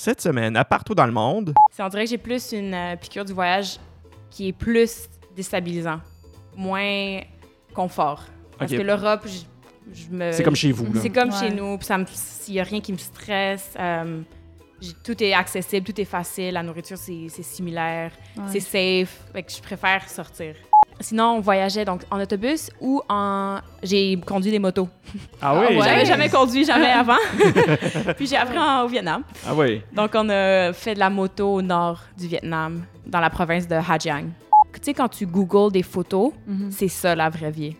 Cette semaine, à partout dans le monde, C'est- On dirait que j'ai plus une euh, piqûre du voyage qui est plus déstabilisant, moins confort. Parce que l'Europe, je, je me... c'est comme chez vous. là. C'est comme Ouais. chez nous, puis s'il n'y a rien qui me stresse, euh, tout est accessible, tout est facile, la nourriture c'est c'est similaire, Ouais. c'est safe, fait que je préfère sortir. Sinon, on voyageait donc en autobus ou en. J'ai conduit des motos. Ah oui? ouais? J'avais jamais conduit, jamais avant. Puis j'ai appris en- au Vietnam. Ah oui. Donc, on a fait de la moto au nord du Vietnam, dans la province de Ha Giang. Tu sais, quand tu googles des photos, Mhm. c'est ça la vraie vie.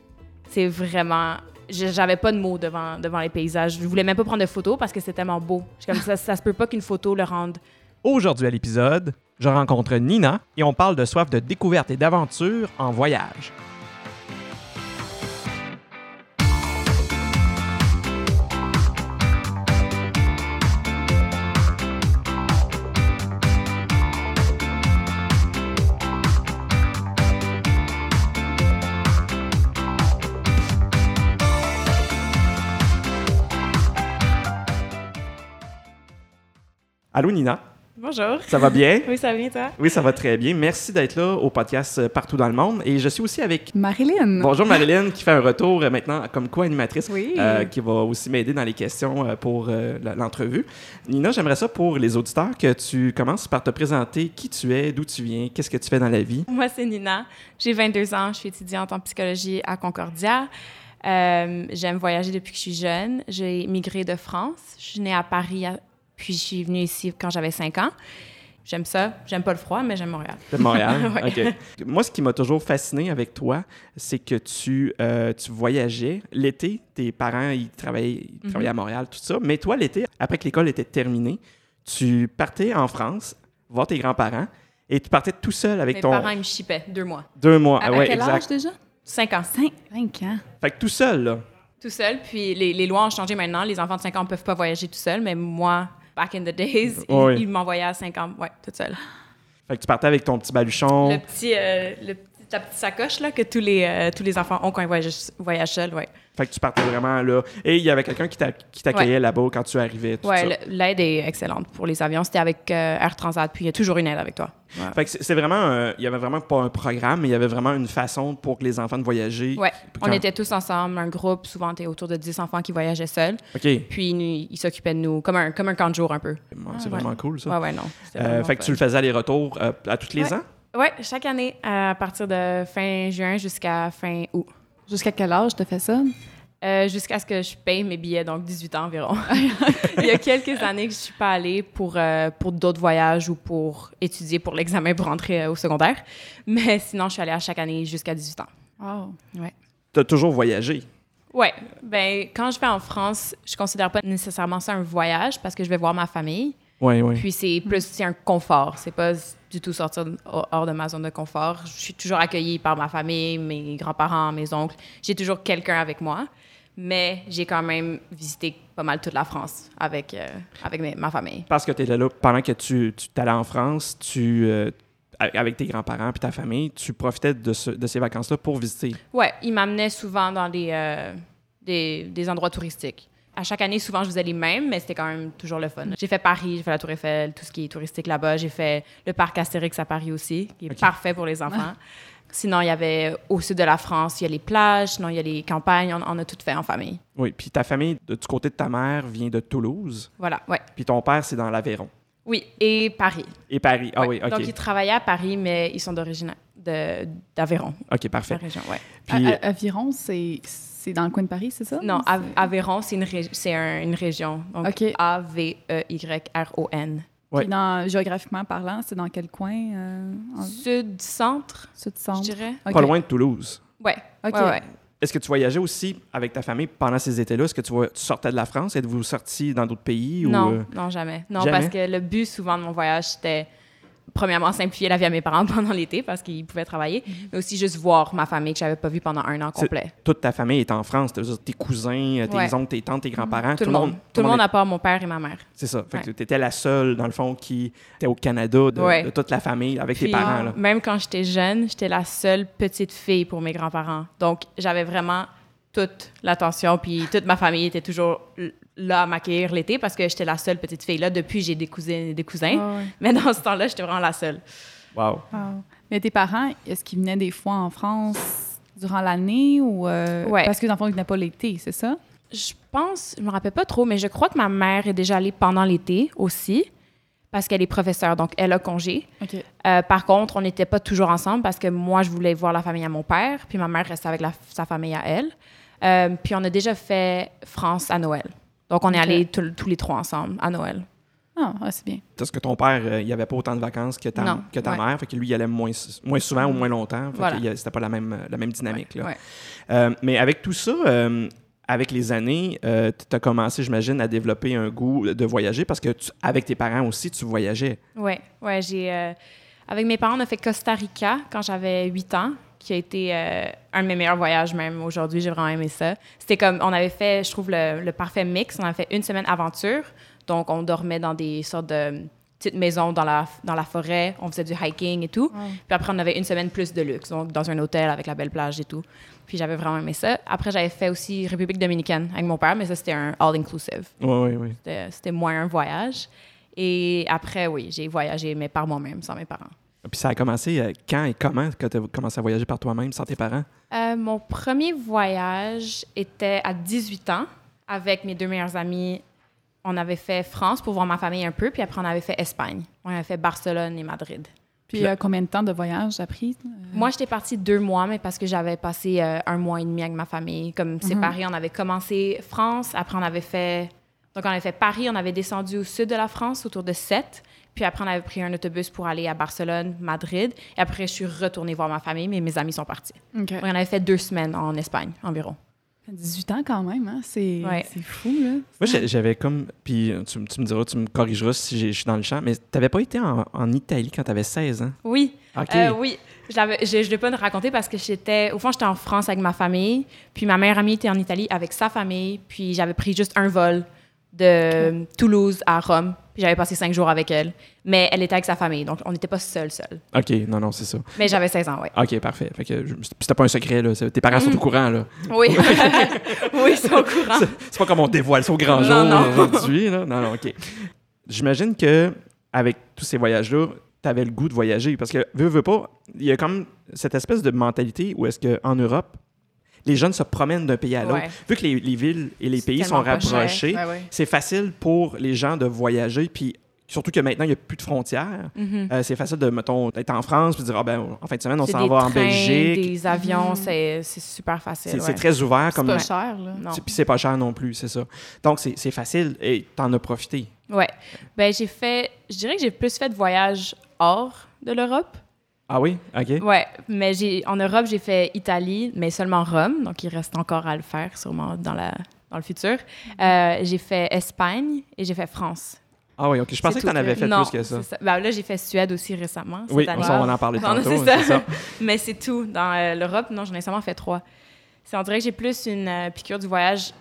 C'est vraiment. J'avais pas de mots devant, devant les paysages. Je voulais même pas prendre de photos parce que c'est tellement beau. Je suis comme ça, ça se peut pas qu'une photo le rende. Aujourd'hui à l'épisode, je rencontre Nina et on parle de soif de découverte et d'aventure en voyage. Allô Nina, Bonjour. ça va bien? Oui, ça va bien, toi? Oui, ça va très bien. Merci d'être là au podcast euh, Partout dans le monde. Et je suis aussi avec Marilyn. Bonjour Marilyn qui fait un retour euh, maintenant comme co-animatrice Oui. euh, qui va aussi m'aider dans les questions pour euh, l'entrevue. Nina, j'aimerais ça pour les auditeurs que tu commences par te présenter qui tu es, d'où tu viens, qu'est-ce que tu fais dans la vie. Moi, c'est Nina. J'ai 22 ans. Je suis étudiante en psychologie à Concordia. Euh, J'aime voyager depuis que je suis jeune. J'ai migré de France. Je suis née à Paris, à- puis je suis venue ici quand j'avais 5 ans. J'aime ça. J'aime pas le froid, mais j'aime Montréal. Montréal? Ouais. OK. Moi, ce qui m'a toujours fasciné avec toi, c'est que tu, euh, tu voyageais. L'été, tes parents, ils travaillaient, ils Mhm. travaillaient à Montréal, tout ça. Mais toi, l'été, après que l'école était terminée, tu partais en France voir tes grands-parents et tu partais tout seul avec Mes ton... parents, ils me chippaient deux mois. Deux mois. à, Ah ouais, quel exact. âge déjà? 5 ans. 5, 5 ans. Fait que tout seul, là. Tout seul. Puis les, les lois ont changé maintenant. Les enfants de 5 ans ne peuvent pas voyager tout seuls, mais moi, back in the days, ils m'envoyaient à 5 ans, ouais, toute seule. Fait que tu partais avec ton petit baluchon. Le petit, euh, le la petite sacoche là, que tous les, euh, tous les enfants ont quand ils voyagent, voyagent seuls, ouais. Fait que tu partais vraiment là. Et il y avait quelqu'un qui t'a- t'accueillait là-bas quand tu arrivais. Le- l'aide est excellente pour les avions. C'était avec euh, Air Transat, puis il y a toujours une aide avec toi. Fait que c'est c'est vraiment. euh, Il y avait vraiment pas un programme, mais il y avait vraiment une façon pour que les enfants de voyager. Quand- on était tous ensemble, un groupe, souvent t'es autour de 10 enfants qui voyageaient seuls, OK. puis nous, ils s'occupaient de nous, comme un, comme un camp de jour un peu. C'est Ah, ouais. vraiment cool, ça. Non. Euh, fait que tu le faisais aller-retour euh, à tous les ans? Ouais, chaque année, à partir de fin juin jusqu'à fin août. Jusqu'à quel âge tu fait ça? Euh, jusqu'à ce que je paye mes billets, donc 18 ans environ. Il y a quelques années que je suis pas allée pour, euh, pour d'autres voyages ou pour étudier pour l'examen pour rentrer euh, au secondaire. Mais sinon, je suis allée à chaque année jusqu'à 18 ans. Wow. Tu as toujours voyagé? Ouais, ben quand je vais en France, je considère pas nécessairement ça un voyage parce que je vais voir ma famille. Oui, oui. Puis c'est plus c'est un confort, c'est pas du tout sortir hors de ma zone de confort. Je suis toujours accueillie par ma famille, mes grands-parents, mes oncles. J'ai toujours quelqu'un avec moi, mais j'ai quand même visité pas mal toute la France avec euh, avec mes- ma famille. Parce que tu étais là pendant que tu, tu allais en France, tu, euh, avec tes grands-parents puis ta famille, tu profitais de, ce- de ces vacances-là pour visiter. Ouais, ils m'amenaient souvent dans des, euh, des des endroits touristiques. À chaque année, souvent, je faisais les mêmes, mais c'était quand même toujours le fun. J'ai fait Paris, j'ai fait la Tour Eiffel, tout ce qui est touristique là-bas. J'ai fait le parc Astérix à Paris aussi, qui est parfait pour les enfants. Sinon, il y avait au sud de la France, il y a les plages, sinon il y a les campagnes, on, on a tout fait en famille. Oui, puis ta famille, de- du côté de ta mère, vient de Toulouse, Voilà, ouais. puis ton père, c'est dans l'Aveyron. Oui, et Paris. Et Paris. Ah Ouais. oui, OK. Donc, ils travaillaient à Paris, mais ils sont d'origine d'Aveyron, OK, la parfait. région, ouais. Puis, À- à- Aviron, c'est c'est dans le coin de Paris, c'est ça? Non, Aveyron, c'est une, un- une région. Donc, OK. A-V-E-Y-R-O-N. Ouais. Puis dans, géographiquement parlant, c'est dans quel coin? Euh, en Sud-centre, je sud-centre? dirais. OK. pas loin de Toulouse. Ouais. OK. Ouais, ouais. Est-ce que tu voyageais aussi avec ta famille pendant ces étés-là? Est-ce que tu, sortais de la France? Êtes-vous sortis dans d'autres pays? Ou, Non, euh, non, jamais. Non, jamais? parce que le but souvent de mon voyage, c'était premièrement simplifier la vie à mes parents pendant l'été parce qu'ils pouvaient travailler, mais aussi juste voir ma famille que j'avais pas vue pendant un an complet. toute ta famille est en France? tes cousins, tes Ouais. oncles, tes tantes, tes grands-parents? Tout, le monde. Tout le monde à part mon père et ma mère. est- C'est ça. Fait que Ouais. tu étais la seule, dans le fond, qui était au Canada de, Ouais. de toute la famille, avec tes parents. Là. Même quand j'étais jeune, j'étais la seule petite fille pour mes grands-parents. Donc, j'avais vraiment toute l'attention, puis toute ma famille était toujours là à m'accueillir l'été parce que j'étais la seule petite fille là. Depuis, j'ai des cousines et des cousins. Ah ouais. Mais dans ce temps-là, j'étais vraiment la seule. Wow. Wow. Mais tes parents, est-ce qu'ils venaient des fois en France durant l'année ou euh, Ouais. parce que dans le fond, ils venaient pas l'été, c'est ça? Je pense, je me rappelle pas trop, mais je crois que ma mère est déjà allée pendant l'été aussi parce qu'elle est professeure, donc elle a congé. OK. Euh, par contre, on n'était pas toujours ensemble parce que moi, je voulais voir la famille à mon père, puis ma mère restait avec la- sa famille à elle. Euh, puis on a déjà fait France à Noël. Donc on est allés tous- les trois ensemble à Noël. Ah, ouais, c'est bien. Parce que ton père, euh, il avait pas autant de vacances que ta, Non, que ta ouais. mère, fait que lui, il allait moins, moins souvent ou moins longtemps. Fait Voilà. C'était pas la même, la même dynamique. Là. Ouais. Euh, mais avec tout ça, euh, avec les années, tu as commencé, j'imagine, à développer un goût de voyager parce que tu- avec tes parents aussi, tu voyageais. Ouais, ouais, j'ai. euh, avec mes parents, on a fait Costa Rica quand j'avais 8 ans, qui a été euh, un de mes meilleurs voyages, même aujourd'hui. J'ai vraiment aimé ça. C'était comme. On avait fait, je trouve, le, le parfait mix. On a fait une semaine aventure. Donc, on dormait dans des sortes de petites maisons dans la, dans la forêt. On faisait du hiking et tout. Puis après, on avait une semaine plus de luxe, donc dans un hôtel avec la belle plage et tout. Puis j'avais vraiment aimé ça. Après, j'avais fait aussi République dominicaine avec mon père, mais ça, c'était un all-inclusive. Oui, oui, oui. C'était c'était moins un voyage. Et après, oui, j'ai voyagé, mais par moi-même, sans mes parents. Puis ça a commencé euh, quand et comment que tu as commencé à voyager par toi-même, sans tes parents? Euh, mon premier voyage était à 18 ans avec mes deux meilleurs amis. On avait fait France pour voir ma famille un peu, puis après, on avait fait Espagne. On avait fait Barcelone et Madrid. Puis euh, combien de temps de voyage as pris? Moi, j'étais partie deux mois, mais parce que j'avais passé euh, un mois et demi avec ma famille. Comme séparés, on avait commencé France, après on avait fait... Donc, on avait fait Paris, on avait descendu au sud de la France, autour de Sète. Puis après, on avait pris un autobus pour aller à Barcelone, Madrid. Et après, je suis retournée voir ma famille, mais mes amis sont partis. Donc, on avait fait deux semaines en Espagne, environ. 18 ans quand même, hein? C'est Ouais. fou, là. Moi, j'avais comme. Puis euh, tu, tu me diras, tu me corrigeras si je suis dans le champ, mais t'avais pas été en, en Italie quand t'avais 16 ans? Oui, OK. Euh, oui. Je l'avais- je ne l'ai pas raconté parce que j'étais. Au fond, j'étais en France avec ma famille. Puis ma meilleure amie était en Italie avec sa famille. Puis j'avais pris juste un vol de Toulouse à Rome. Puis j'avais passé cinq jours avec elle. Mais elle était avec sa famille. Donc on n'était pas seul seul. OK, non, non, c'est ça. Mais j'avais 16 ans, oui. OK, parfait. Fait que je- c'était pas un secret, là. c'est- Tes parents Mm. sont au courant, là. Oui. oui, ils sont au courant. C'est- C'est pas comme on dévoile ça au grand jour Non, non. aujourd'hui, là. Non, non, OK. J'imagine que avec tous ces voyages-là, t'avais le goût de voyager. Parce que, veux, veux pas, il y a comme cette espèce de mentalité où est-ce qu'en Europe, les jeunes se promènent d'un pays à l'autre. Ouais. Vu que les, les villes et les pays sont rapprochés, Ouais, ouais. c'est facile pour les gens de voyager. Puis surtout que maintenant, il n'y a plus de frontières. Mhm. Euh, c'est facile de, mettons, d'être en France puis de dire, ah ben, en fin de semaine, on s'en va en Belgique. Des avions, Mhm. c'est c'est super facile. C'est ouais. très ouvert C'est comme. pas cher, là. Non. C'est- Puis c'est pas cher non plus, c'est ça. Donc c'est c'est facile et t'en as profité. Ouais. Ben, j'ai fait. Je dirais que j'ai plus fait de voyages hors de l'Europe. Ah oui? OK. Ouais, mais j'ai en Europe, j'ai fait Italie, mais seulement Rome, donc il reste encore à le faire sûrement dans la dans le futur. Euh, j'ai fait Espagne et j'ai fait France. Ah oui, OK. Je pensais que t'en tout. avais fait non, plus que ça. Ben, là, j'ai fait Suède aussi récemment. Cette Oui, année. on va en parler tantôt. c'est c'est ça. ça. Mais c'est tout. Dans euh, l'Europe, non, j'en ai seulement fait trois. C'est, on dirait que j'ai plus une euh, piqûre du voyage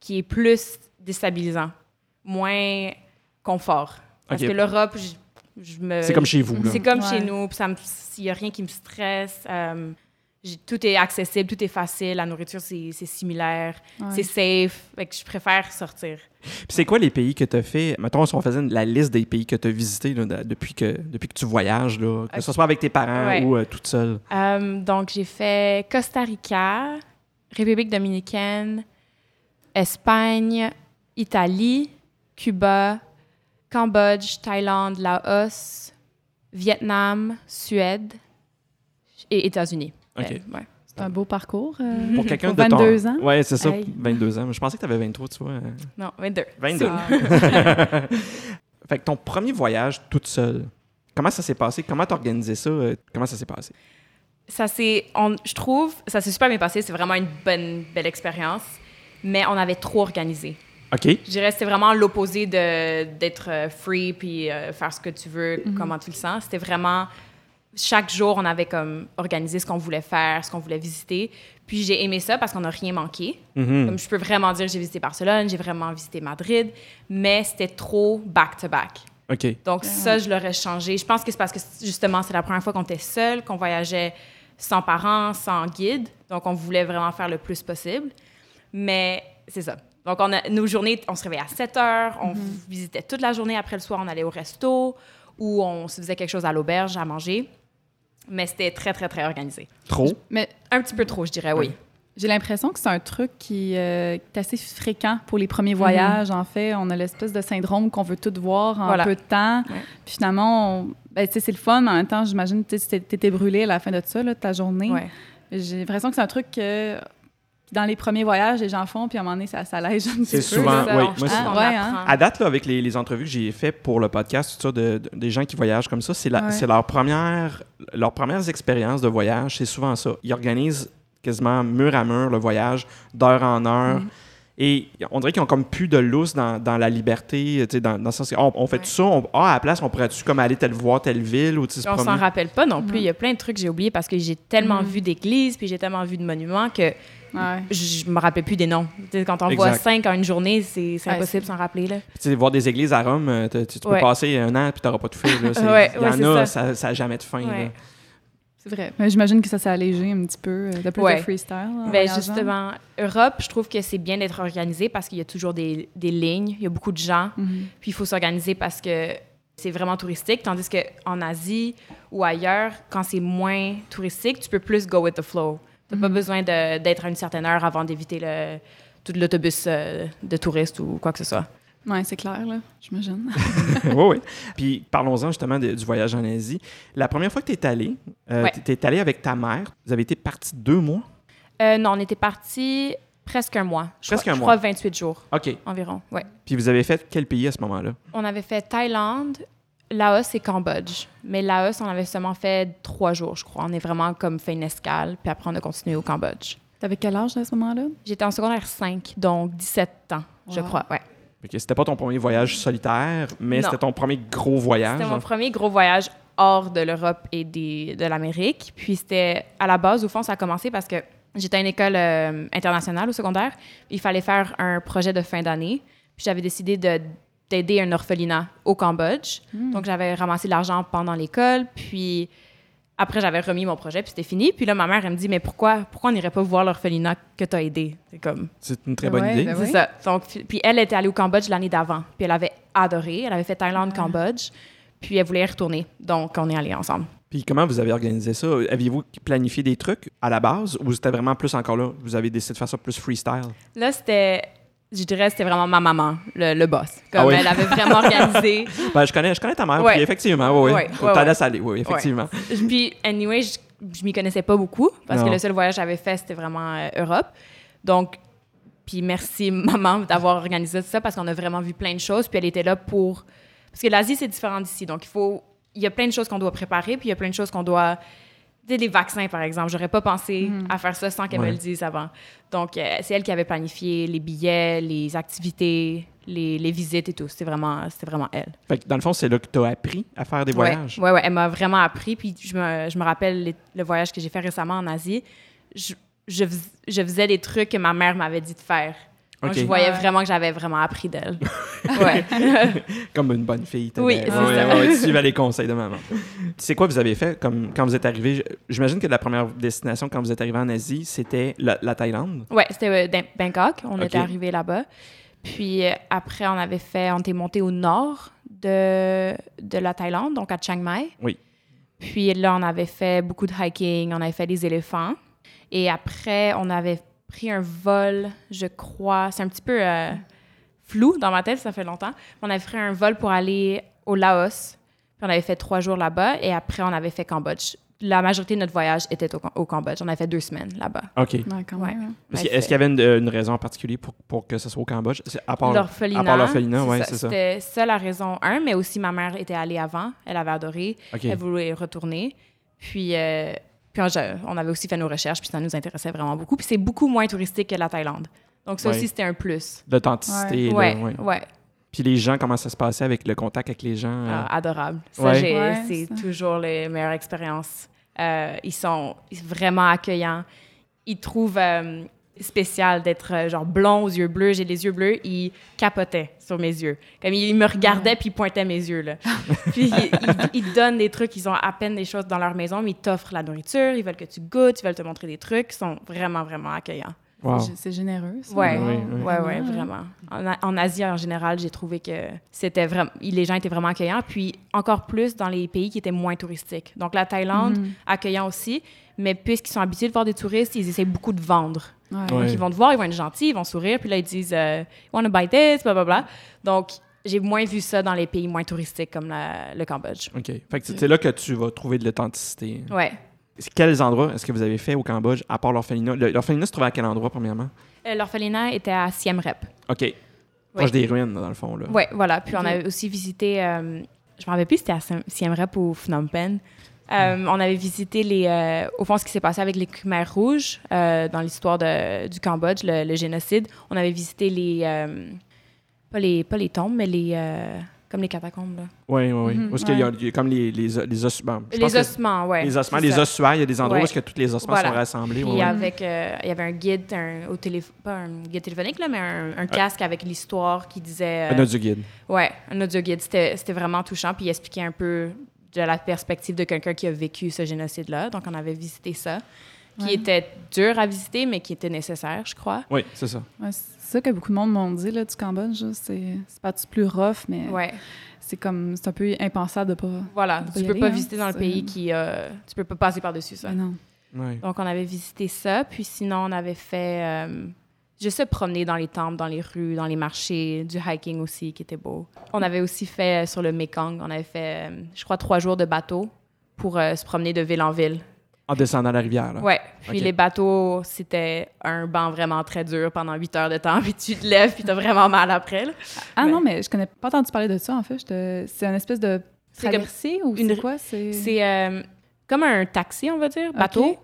qui est plus déstabilisant, moins confort. Parce que l'Europe, je me... C'est comme chez vous, là. C'est comme Ouais. chez nous, puis ça me- il n'y a rien qui me stresse. euh, tout est accessible, tout est facile, la nourriture, c'est, c'est similaire, Ouais. c'est safe. Fait que je préfère sortir. Puis c'est quoi les pays que tu as fait? Mettons, si on faisait la liste des pays que tu as visités là, de- depuis, que, depuis que tu voyages, là, que ce soit avec tes parents Ouais. ou euh, toute seule. Euh, donc, j'ai fait Costa Rica, République dominicaine, Espagne, Italie, Cuba, Cambodge, Thaïlande, Laos, Vietnam, Suède et États-Unis. OK. Euh, ouais. C'est un beau parcours. euh, Pour quelqu'un de ton... 22 ans. Ouais, c'est ça, Hey. 22 ans. Je pensais que tu avais 23, tu vois. Non, 22. 22. Ah. fait que ton premier voyage toute seule, comment ça s'est passé? Comment t'as organisé ça? Euh, Comment ça s'est passé? Ça s'est, je trouve, ça s'est super bien passé. C'est vraiment une bonne, belle expérience. Mais on avait trop organisé. OK. Je dirais que c'était vraiment l'opposé de, d'être euh, free puis euh, faire ce que tu veux, comment tu le sens. C'était vraiment chaque jour, on avait comme organisé ce qu'on voulait faire, ce qu'on voulait visiter. Puis j'ai aimé ça parce qu'on n'a rien manqué. Mhm. Comme je peux vraiment dire, j'ai visité Barcelone, j'ai vraiment visité Madrid, mais c'était trop back-to-back. OK. Donc ça, je l'aurais changé. Je pense que c'est parce que justement, c'est la première fois qu'on était seul, qu'on voyageait sans parents, sans guide. Donc on voulait vraiment faire le plus possible. Mais c'est ça. Donc, on a, nos journées, on se réveillait à 7 heures, on Mhm. visitait toute la journée. Après le soir, on allait au resto ou on se faisait quelque chose à l'auberge à manger. Mais c'était très, très, très organisé. Trop? Mais Un petit peu trop, je dirais, oui. j'ai l'impression que c'est un truc qui, euh, qui est assez fréquent pour les premiers voyages. En fait, on a l'espèce de syndrome qu'on veut tout voir en Voilà. peu de temps. Ouais. Puis finalement, ben, tu sais, c'est le fun, mais en même temps, j'imagine que tu étais brûlé à la fin de ça, là, de ta journée. Ouais. J'ai l'impression que c'est un truc que dans les premiers voyages, les gens font, puis à un moment donné, ça s'allège un petit C'est peu. souvent- Ça, oui, on- moi, Ouais, apprend. À date, là, avec les, les entrevues que j'ai faites pour le podcast, tout ça, de, de- des gens qui voyagent comme ça, c'est la- Ouais. c'est leur première, leurs premières expériences de voyage, c'est souvent ça. Ils organisent quasiment mur à mur le voyage, d'heure en heure. Mhm. Et on dirait qu'ils ont comme plus de lousse dans, dans la liberté, tu sais, dans, dans le sens oh, on fait Ouais. tout ça, on- ah, à la place, on pourrait-tu comme aller telle voir telle ville ou tu sais, se On s'en rappelle pas non plus. Mhm. Il y a plein de trucs que j'ai oubliés parce que j'ai tellement Mhm. vu d'églises puis j'ai tellement vu de monuments que Ouais. je, me rappelle plus des noms. Tu quand on voit Exact. cinq en une journée, c'est c'est Ouais, impossible de s'en rappeler. Là. Tu voir des églises à Rome, euh, tu, tu peux Ouais. passer un an puis t'auras pas tout fait. Il y ouais, en a, ça. n'a jamais de fin. Là. C'est vrai. Mais j'imagine que ça s'est allégé un petit peu, euh, de plus Ouais. de freestyle. Ben, justement, Europe, je trouve que c'est bien d'être organisé parce qu'il y a toujours des, des lignes, il y a beaucoup de gens, Mhm. puis il faut s'organiser parce que c'est vraiment touristique. Tandis qu'en Asie ou ailleurs, quand c'est moins touristique, tu peux plus go with the flow. Tu n'as pas Mhm. besoin d'être à une certaine heure avant d'éviter le, tout l'autobus euh, de touristes ou quoi que ce soit. Ouais, c'est clair, là, j'imagine. oui, oui. Puis parlons-en justement de- du voyage en Asie. La première fois que tu es allé, euh, Ouais. tu es allé avec ta mère. Vous avez été partis deux mois? Euh, non, on était parti presque un mois. Je Presque crois, un je mois. crois 28 jours OK. environ. Ouais. Puis vous avez fait quel pays à ce moment-là? On avait fait Thaïlande, Laos et Cambodge. Mais Laos, on avait seulement fait trois jours, je crois. On est vraiment comme fait une escale, puis après on a continué au Cambodge. T'avais quel âge à ce moment-là? J'étais en secondaire 5, donc 17 ans, je crois. Ouais. OK, C'était pas ton premier voyage solitaire, mais c'était ton premier gros voyage. C'était mon premier gros voyage hors de l'Europe et des, de l'Amérique. Puis c'était à la base, au fond, ça a commencé parce que j'étais à une école euh, internationale au secondaire. Il fallait faire un projet de fin d'année. Puis j'avais décidé de d'aider un orphelinat au Cambodge. Donc j'avais ramassé de l'argent pendant l'école. Puis après, j'avais remis mon projet, puis c'était fini. Puis là, ma mère, elle me dit, mais pourquoi, pourquoi on n'irait pas voir l'orphelinat que tu as aidé? C'est comme, C'est une très bonne Ouais, idée. ben c'est oui. ça. Donc, puis elle était allée au Cambodge l'année d'avant. Puis elle avait adoré. Elle avait fait Thaïlande, Cambodge. Puis elle voulait y retourner. Donc, on est allés ensemble. Puis comment vous avez organisé ça? Aviez-vous planifié des trucs à la base ou c'était vraiment plus encore là? Vous avez décidé de faire ça plus freestyle? Là, c'était, je dirais, c'était vraiment ma maman, le, le boss. Comme Ah oui? elle avait vraiment organisé. Ben, je connais, je connais ta mère, Ouais. puis effectivement, oui, oui. Ouais, ouais, laisses aller, oui, effectivement. Puis, anyway, je, je m'y connaissais pas beaucoup parce Non. que le seul voyage que j'avais fait, c'était vraiment euh, Europe. Donc, puis merci, maman, d'avoir organisé tout ça parce qu'on a vraiment vu plein de choses. Puis elle était là pour. Parce que l'Asie, c'est différent d'ici. Donc, il faut. Il y a plein de choses qu'on doit préparer, puis il y a plein de choses qu'on doit. Tu sais, les vaccins, par exemple. J'aurais pas pensé à faire ça sans qu'elle Ouais. me le dise avant. Donc, euh, c'est elle qui avait planifié les billets, les activités, les, les visites et tout. C'était vraiment, c'était vraiment elle. Fait que dans le fond, c'est là que tu as appris à faire des voyages? Ouais, ouais, elle m'a vraiment appris. Puis je me, je me rappelle les- le voyage que j'ai fait récemment en Asie. Je, je, je faisais des trucs que ma mère m'avait dit de faire. Je voyais vraiment que j'avais vraiment appris d'elle. ouais. Comme une bonne fille. Oui, c'est ouais, ça. ouais, tu suivais les conseils de maman. C'est quoi vous avez fait? Comme, quand vous êtes arrivé? J'imagine que la première destination quand vous êtes arrivé en Asie, c'était la, la Thaïlande? Ouais, c'était euh, dans Bangkok. On était arrivé là-bas. Puis euh, après, on avait fait, on était monté au nord de, de la Thaïlande, donc à Chiang Mai. Oui. Puis là, on avait fait beaucoup de hiking, on avait fait des éléphants. Et après, on avait pris un vol, je crois. C'est un petit peu euh, flou dans ma tête, ça fait longtemps. On avait pris un vol pour aller au Laos. Puis on avait fait trois jours là-bas. Et après, on avait fait Cambodge. La majorité de notre voyage était au, au Cambodge. On avait fait deux semaines là-bas. OK. Ouais, quand Ouais. même. Est-ce qu'il est-ce qu'il y avait une, une raison en particulier pour, pour que ce soit au Cambodge? C'est À part, L'orphelinat. à part l'orphelinat, oui, c'est ça. C'était ça la raison un, mais aussi ma mère était allée avant. Elle avait adoré. OK. Elle voulait retourner. Puis, euh, puis on, avait aussi fait nos recherches, puis ça nous intéressait vraiment beaucoup. Puis c'est beaucoup moins touristique que la Thaïlande. Donc ça Ouais. aussi, c'était un plus. L'authenticité. là, Ouais, ouais. ouais. Puis les gens, comment ça se passait avec le contact avec les gens? euh? Ah, adorable. Ça, Ouais. j'ai- Ouais, c'est toujours les meilleures expériences. Euh, ils sont vraiment accueillants. Ils trouvent euh, spécial d'être euh, genre blond aux yeux bleus. J'ai les yeux bleus. Ils capotaient sur mes yeux. Comme ils me regardaient puis ils pointaient mes yeux là. puis ils te donnent des trucs. Ils ont à peine des choses dans leur maison, mais ils t'offrent la nourriture. Ils veulent que tu goûtes. Ils veulent te montrer des trucs. Ils sont vraiment vraiment accueillants. Wow. C'est- généreux, ça. Ouais, Oui, ouais, oui. ouais, Vraiment. vraiment. En, Asie, en général, j'ai trouvé que c'était vraiment... Les gens étaient vraiment accueillants, puis encore plus dans les pays qui étaient moins touristiques. Donc, la Thaïlande, Mhm. accueillant aussi, mais puisqu'ils sont habitués de voir des touristes, ils essaient beaucoup de vendre. Ouais. Ouais. Donc, ils vont te voir, ils vont être gentils, ils vont sourire, puis là, ils disent euh, « wanna buy this », blablabla. Donc, j'ai moins vu ça dans les pays moins touristiques comme la- le Cambodge. OK. Fait que c'est là que tu vas trouver de l'authenticité. Ouais. Quels endroits est-ce que vous avez fait au Cambodge, à part l'orphelinat? L'orphelinat se trouvait à quel endroit, premièrement? Euh, L'orphelinat était à Siem Reap. OK. Proche des ruines, dans le fond. Là. Ouais, voilà. Puis on avait aussi visité, euh, je me rappelle plus si c'était à Siem- Siem Reap ou Phnom Penh. Euh, On avait visité les, euh, au fond ce qui s'est passé avec les Khmers rouges euh, dans l'histoire du Cambodge, le, le génocide. On avait visité les, pas les, pas les tombes, mais les, comme les catacombes. Là. Oui, oui, oui. Mhm, Parce qu'il y, a- ouais. il y a comme les, les, les os... bon, je Les ossements, ouais. Les ossements, les ossuaires, il y a des endroits Ouais. où est-ce que tous les ossements Voilà. sont rassemblés. Puis avec, euh, il y avait un guide, un, au télé, pas un guide téléphonique, là, mais un, un casque avec l'histoire qui disait... euh, Un audio guide. Ouais, un audio guide. C'était vraiment touchant. Puis il expliquait un peu de la perspective de quelqu'un qui a vécu ce génocide-là. Donc, on avait visité ça. Qui Ouais. était dur à visiter, mais qui était nécessaire, je crois. Oui, c'est ça. Ouais, c'est ça que beaucoup de monde m'ont dit là, du Cambodge. C'est c'est pas du plus rough, mais Ouais, c'est comme c'est un peu impensable de pas. voilà. On peut Tu y peux aller, pas hein. visiter dans le pays qui... euh, tu peux pas passer par-dessus ça. Mais non. Ouais. Donc, on avait visité ça. Puis sinon, on avait fait... euh, juste se promener dans les temples, dans les rues, dans les marchés, du hiking aussi, qui était beau. On avait aussi fait euh, sur le Mekong, on avait fait, euh, je crois, trois jours de bateau pour euh, se promener de ville en ville. En descendant la rivière. Là. Ouais. Puis les bateaux, c'était un banc vraiment très dur pendant huit heures de temps. Puis tu te lèves, puis t'as vraiment mal après. là. Ah Mais- non, mais je connais pas entendu parler de ça en fait. Te- C'est une espèce de C'est comme- ou une- c'est quoi? C'est. C'est euh, comme un taxi, on va dire, bateau.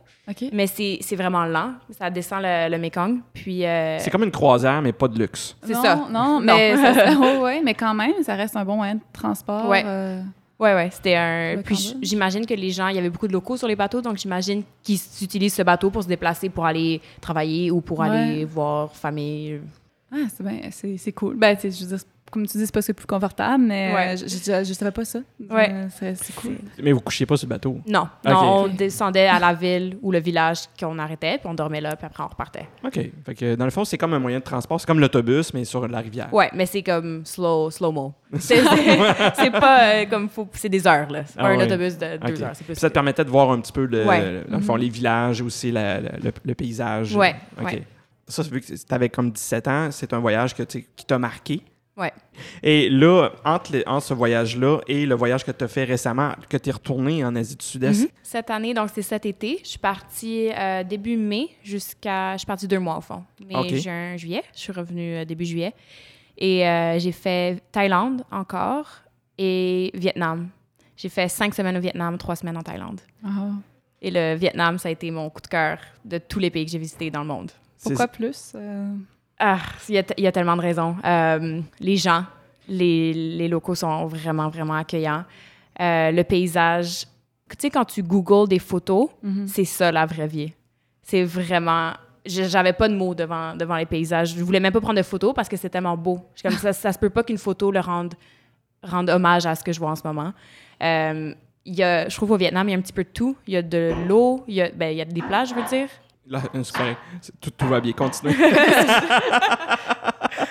Mais c'est c'est vraiment lent. Ça descend le, le Mekong. Puis euh, C'est comme une croisière, mais pas de luxe. c'est ça. Non, Non. mais ça- ouais, ouais, mais quand même, ça reste un bon moyen de transport. Ouais. euh, Ouais, ouais, c'était un. Puis j'imagine que les gens, il y avait beaucoup de locaux sur les bateaux, donc j'imagine qu'ils utilisent ce bateau pour se déplacer, pour aller travailler ou pour Ouais. aller voir famille. Ah, c'est bien, c'est c'est cool. Ben, tu sais, je veux dire, comme tu dis, c'est pas ce plus confortable, mais Ouais. euh, je, je, je savais pas ça. Ouais. Euh, c'est cool. Mais vous couchiez pas sur le bateau? Non, non, on descendait à la ville ou le village qu'on arrêtait, puis on dormait là, puis après on repartait. OK. Fait que dans le fond, c'est comme un moyen de transport. C'est comme l'autobus, mais sur la rivière. Ouais, mais c'est comme slow, slow-mo. C'est pas euh, comme faut. C'est des heures, là. C'est pas Ah un ouais. autobus de deux heures. C'est plus. Ça te permettait de voir un petit peu le, Ouais. dans le fond, les villages, aussi la- la- le, le paysage. Ouais, OK. ouais. Ça, vu que tu avais comme 17 ans, c'est un voyage que, qui t'a marqué? Ouais. Et là, entre, les- entre ce voyage-là et le voyage que tu as fait récemment, que tu es retourné en Asie du Sud-Est, Mhm. Cette année, donc c'est cet été, je suis partie euh, début mai jusqu'à. Je suis partie deux mois au fond. Mai, Ok. juin, juillet. Je suis revenue euh, début juillet. Et euh, j'ai fait Thaïlande encore et Vietnam. J'ai fait cinq semaines au Vietnam, trois semaines en Thaïlande. Ah. Et le Vietnam, ça a été mon coup de cœur de tous les pays que j'ai visités dans le monde. Pourquoi plus? Ah, il y, a, il y a tellement de raisons. Euh, les gens, les, les locaux sont vraiment, vraiment accueillants. Euh, le paysage, tu sais, quand tu googles des photos, mhm. c'est ça la vraie vie. C'est vraiment. J'avais pas de mots devant, devant les paysages. Je voulais même pas prendre de photos parce que c'est tellement beau. Je suis comme ça, ça se peut pas qu'une photo le rende, rende hommage à ce que je vois en ce moment. Euh, y a, je trouve au Vietnam, il y a un petit peu de tout. Il y a de l'eau, il y a, ben, il y a des plages, je veux dire. Là, c'est correct. C'est- Tout, tout va bien. Continuez.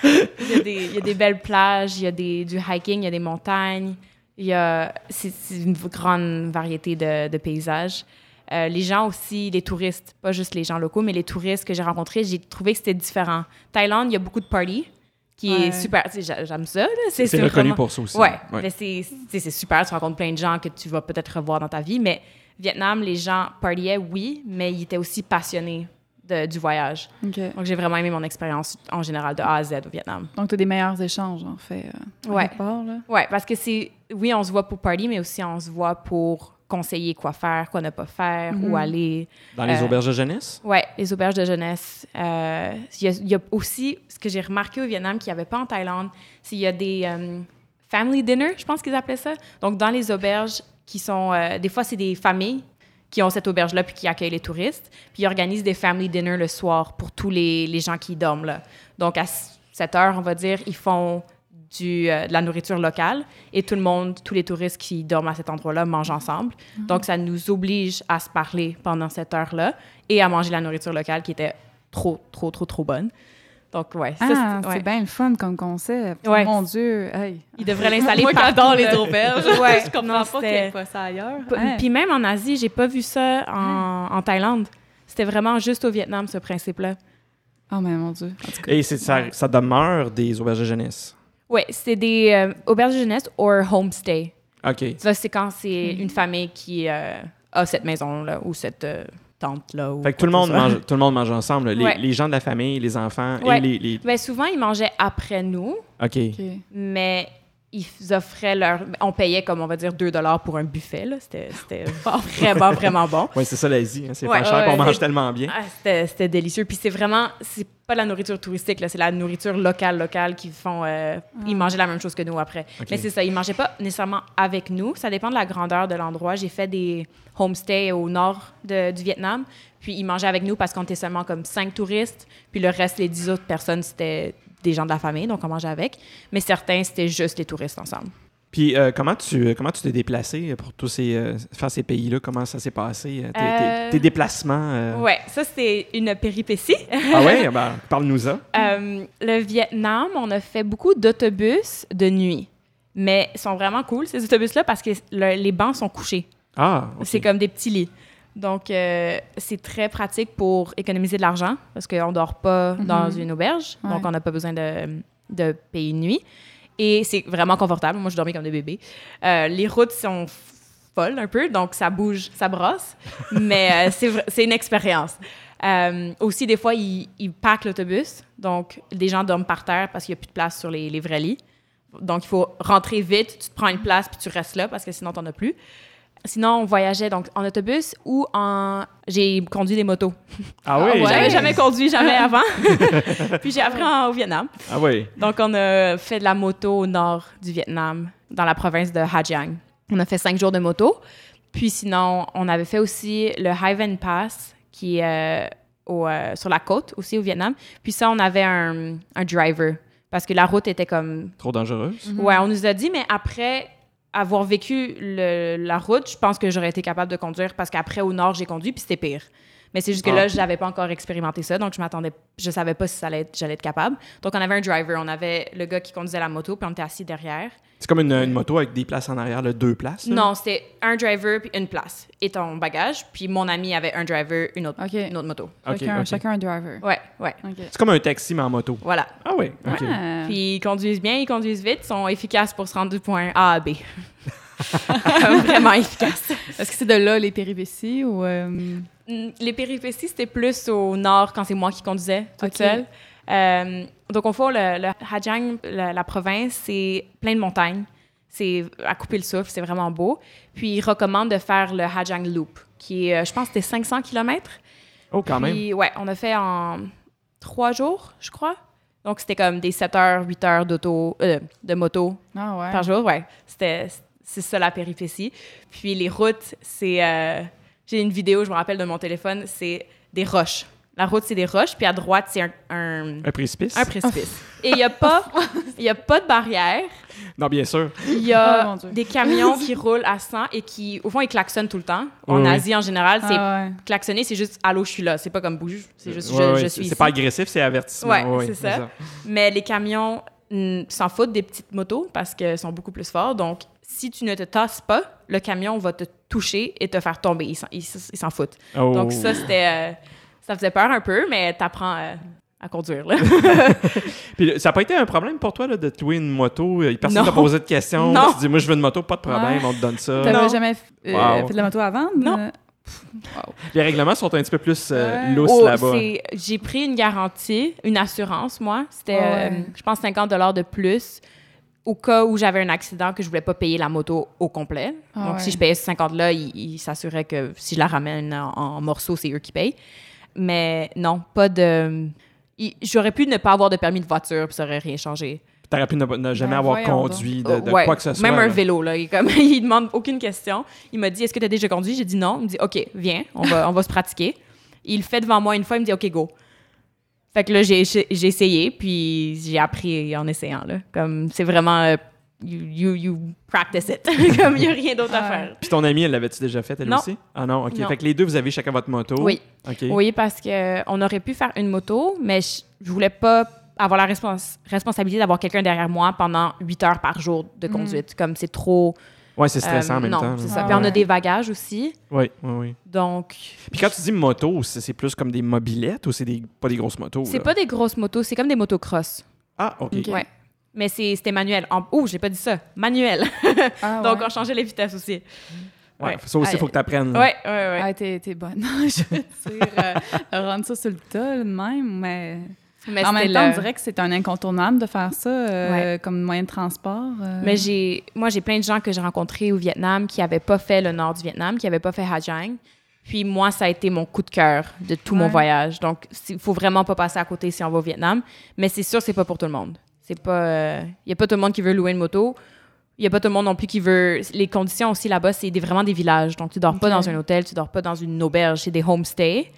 Il y a des, il y a des belles plages, il y a des, du hiking, il y a des montagnes. Il y a, c'est, une grande variété de, de paysages. Euh, les gens aussi, les touristes, pas juste les gens locaux, mais les touristes que j'ai rencontrés, j'ai trouvé que c'était différent. Thaïlande, il y a beaucoup de parties, qui Ouais. est super. J'aime ça. C'est reconnu vraiment- pour ça aussi. Ouais, mais c'est, c'est, c'est super. Tu rencontres plein de gens que tu vas peut-être revoir dans ta vie. Mais Vietnam, les gens partyaient, oui, mais ils étaient aussi passionnés de- du voyage. Donc, j'ai vraiment aimé mon expérience en général de A à Z au Vietnam. Donc, tu as des meilleurs échanges, en fait. euh, Ouais. quelque part, là? Ouais, parce que c'est. Oui, on se voit pour party, mais aussi on se voit pour conseiller quoi faire, quoi ne pas faire, Mhm. où aller. Dans les Euh, auberges de jeunesse? Ouais, les auberges de jeunesse. Euh, Il y, a- il y a aussi, ce que j'ai remarqué au Vietnam qu'il n'y avait pas en Thaïlande, c'est qu'il y a des euh, family dinner, je pense qu'ils appelaient ça. Donc, dans les auberges qui sont. euh, des fois, c'est des familles qui ont cette auberge-là puis qui accueillent les touristes. Puis ils organisent des family dinner le soir pour tous les, les gens qui dorment là. Donc, à 7 heures, on va dire, ils font du, euh, de la nourriture locale et tout le monde, tous les touristes qui dorment à cet endroit-là mangent ensemble. Donc, ça nous oblige à se parler pendant cette heure-là et à manger la nourriture locale qui était trop, trop, trop, trop bonnes. Donc, ouais. Ah, c'est- ouais. bien le fun comme concept. Ouais. Mon Dieu. Hey. Ils devraient l'installer adore les auberges, Ouais. je comprends Non, pas qu'il n'y ait pas ça ailleurs. P- Hein? Puis même en Asie, j'ai pas vu ça en, en Thaïlande. C'était vraiment juste au Vietnam, ce principe-là. Oh, mais mon Dieu. En tout cas. Et ça, ça demeure des auberges de jeunesse. Ouais, c'est des euh, auberges de jeunesse ou homestay. OK. Ça, c'est quand c'est une famille qui euh, a cette maison-là ou cette euh, tente-là. ou Fait que tout le monde mange, tout le monde mange ensemble. là. Les, Ouais. les gens de la famille, les enfants Ouais. et les, les- Ben, souvent, ils mangeaient après nous, OK. OK. mais ils offraient leur... On payait, comme on va dire, 2 pour un buffet. là. C'était vraiment, vraiment bon. Ouais, c'est ça l'Asie. hein. C'est Ouais, pas cher, ouais, on mange tellement bien. Ah, c'était délicieux. Puis c'est vraiment, c'est pas la nourriture touristique, là, c'est la nourriture locale, locale qui font. euh, Ils mangeaient la même chose que nous après. Mais c'est ça, ils mangeaient pas nécessairement avec nous. Ça dépend de la grandeur de l'endroit. J'ai fait des homestays au nord de- du Vietnam. Puis ils mangeaient avec nous parce qu'on était seulement comme cinq touristes. Puis le reste, les dix autres personnes, c'était des gens de la famille, donc on mangeait avec. Mais certains, c'était juste les touristes ensemble. Puis euh, comment tu euh, comment tu t'es déplacé pour tous ces euh, faire ces pays-là? Comment ça s'est passé euh, tes, Euh, déplacements euh? Ouais, ça, c'est une péripétie. Ah ouais, ben, parle-nous ça. Euh, le Vietnam, on a fait beaucoup d'autobus de nuit. Mais ils sont vraiment cool, ces autobus-là, parce que le- les bancs sont couchés. Ah. C'est comme des petits lits. Donc, euh, c'est très pratique pour économiser de l'argent, parce qu'on ne dort pas Mhm. dans une auberge. Ouais. Donc, on n'a pas besoin de, de payer une nuit. Et c'est vraiment confortable. Moi, je dormais comme des bébés. Euh, les routes sont folles un peu, donc ça bouge, ça brosse. Mais euh, c'est une expérience. Euh, aussi, des fois, ils, ils packent l'autobus. Donc, des gens dorment par terre parce qu'il n'y a plus de place sur les, les vrais lits. Donc, il faut rentrer vite, tu te prends une place puis tu restes là parce que sinon, tu n'en as plus. Sinon, on voyageait donc en autobus ou en. J'ai conduit des motos. Ah oui? ouais. J'avais jamais conduit, jamais avant. puis j'ai appris en- au Vietnam. Ah oui. Donc, on a fait de la moto au nord du Vietnam, dans la province de Giang. On a fait cinq jours de moto. Puis sinon, on avait fait aussi le Hai Van Pass, qui est euh, au, euh, sur la côte, aussi au Vietnam. Puis ça, on avait un, un driver, parce que la route était comme... Trop dangereuse. Ouais, on nous a dit, mais après avoir vécu la route, je pense que j'aurais été capable de conduire, parce qu'après, au nord, j'ai conduit, puis c'était pire. Mais c'est juste que Ah. là, je n'avais pas encore expérimenté ça, donc je m'attendais, je savais pas si ça allait être- j'allais être capable. Donc, on avait un driver, on avait le gars qui conduisait la moto, puis on était assis derrière. C'est comme une, une moto avec des places en arrière, là, deux places. là? Non, c'était un driver, puis une place, et ton bagage. Puis mon ami avait un driver, une autre, OK. une autre moto. Ok, chacun, ok. chacun un driver. Ouais, ouais. C'est comme un taxi, mais en moto. voilà. Ah oui, OK. Ah. Puis ils conduisent bien, ils conduisent vite, ils sont efficaces pour se rendre du point A à B. Vraiment efficaces. Est-ce que c'est de là les péripéties ou... euh, Mm, Les péripéties, c'était plus au nord quand c'est moi qui conduisais toute Ok. seule. Euh, donc, au fond, le, le Ha Giang, la, la province, c'est plein de montagnes. C'est à couper le souffle, c'est vraiment beau. Puis, ils recommandent de faire le Ha Giang Loop, qui est, euh, je pense, c'était 500 km. Oh, quand même. Puis, ouais, on a fait en trois jours, je crois. Donc, c'était comme des 7 heures, 8 heures d'auto, euh, de moto Ah ouais. par jour, ouais. C'était, c'est ça la péripétie. Puis les routes, c'est. euh, j'ai une vidéo, je me rappelle de mon téléphone, c'est des roches. La route, c'est des roches, puis à droite, c'est un, un, Un précipice? un précipice. Et il n'y a, pas- il y a pas de barrière. Non, bien sûr. Il y Oh, a Dieu. des camions qui roulent à 100 et qui, au fond, ils klaxonnent tout le temps. En Oui, oui. Asie, en général, c'est Ah ouais. klaxonner, c'est juste allô, je suis là. C'est pas comme bouge, c'est juste je, ouais, je c'est- suis C'est pas agressif, c'est avertissement. Ouais, c'est ça. Mais les camions s'en foutent des petites motos parce qu'elles sont beaucoup plus forts. Donc, si tu ne te tasses pas, le camion va te toucher et te faire tomber. Ils s'en, foutent. Oh. Donc, ça, c'était. euh, ça faisait peur un peu, mais t'apprends euh, à conduire, là. Puis ça n'a pas été un problème pour toi là, de te louer une moto? Euh, Personne Non. t'a posé de questions. Non. Tu te dis, moi, je veux une moto, pas de problème, Ouais. on te donne ça. T'avais jamais euh, Wow. fait de la moto avant? Non. Les règlements sont un petit peu plus euh, Ouais. lousses Oh, là-bas. J'ai pris une garantie, une assurance, moi. C'était, ouais. euh, je pense, 50 de plus au cas où j'avais un accident que je voulais pas payer la moto au complet. Ah Donc, ouais. si je payais ce 50-là, ils il s'assuraient que si je la ramène en, en morceaux, c'est eux qui payent. Mais non, pas de... J'aurais pu ne pas avoir de permis de voiture, puis ça aurait rien changé. T'aurais pu ne, ne jamais Ben, avoir conduit de, de Ouais, quoi que ce soit. Même un là. vélo, là. Il, comme, il demande aucune question. Il m'a dit Est-ce que tu as déjà conduit? J'ai dit non. Il me dit OK, viens, on va, on va se pratiquer. Il le fait devant moi une fois, il me dit OK, go. Fait que là, j'ai j'ai essayé, puis j'ai appris en essayant. Là. Comme c'est vraiment euh, you, you, you practice it. comme il n'y a rien d'autre à Ouais. faire. Puis ton amie, elle l'avait-tu déjà fait, elle Non. aussi? Ah non, OK. Non. Fait que les deux, vous avez chacun votre moto. Oui. OK. Oui, parce que on aurait pu faire une moto, mais je, je voulais pas avoir la respons- responsabilité d'avoir quelqu'un derrière moi pendant 8 heures par jour de Mhm. conduite. Comme c'est trop. Ouais, c'est stressant euh, en même non, temps. c'est ça. Ah Puis on a ouais. des bagages aussi. Oui, oui, oui. Donc, Puis quand tu dis moto, c'est plus comme des mobilettes ou c'est des, pas des grosses motos? c'est pas des grosses motos, c'est comme des motocross. Ah, OK. Ok. Ouais. Mais c'est- c'était manuel. En... Oh, j'ai pas dit ça. Manuel. Ah, Donc, ouais. on changeait les vitesses aussi. Ouais, Ouais. Ça aussi, il Ah, faut que tu apprennes. Ouais, ouais, ouais. Ah, t'es, t'es bonne. je veux dire, euh, rendre ça sur le tas, même, mais... Mais en même temps, le- on dirait que c'est un incontournable de faire ça euh, comme moyen de transport. euh. Mais j'ai, moi, j'ai plein de gens que j'ai rencontrés au Vietnam qui n'avaient pas fait le nord du Vietnam, qui n'avaient pas fait Giang. Puis moi, ça a été mon coup de cœur de tout mon voyage. Donc, il faut vraiment pas passer à côté si on va au Vietnam. Mais c'est sûr, c'est pas pour tout le monde. C'est pas, il y a pas tout le monde qui veut louer une moto. Il y a pas tout le monde non plus qui veut. Les conditions aussi là-bas, c'est des- vraiment des villages. Donc, tu dors pas Ok. dans un hôtel, tu dors pas dans une auberge, c'est des homestays.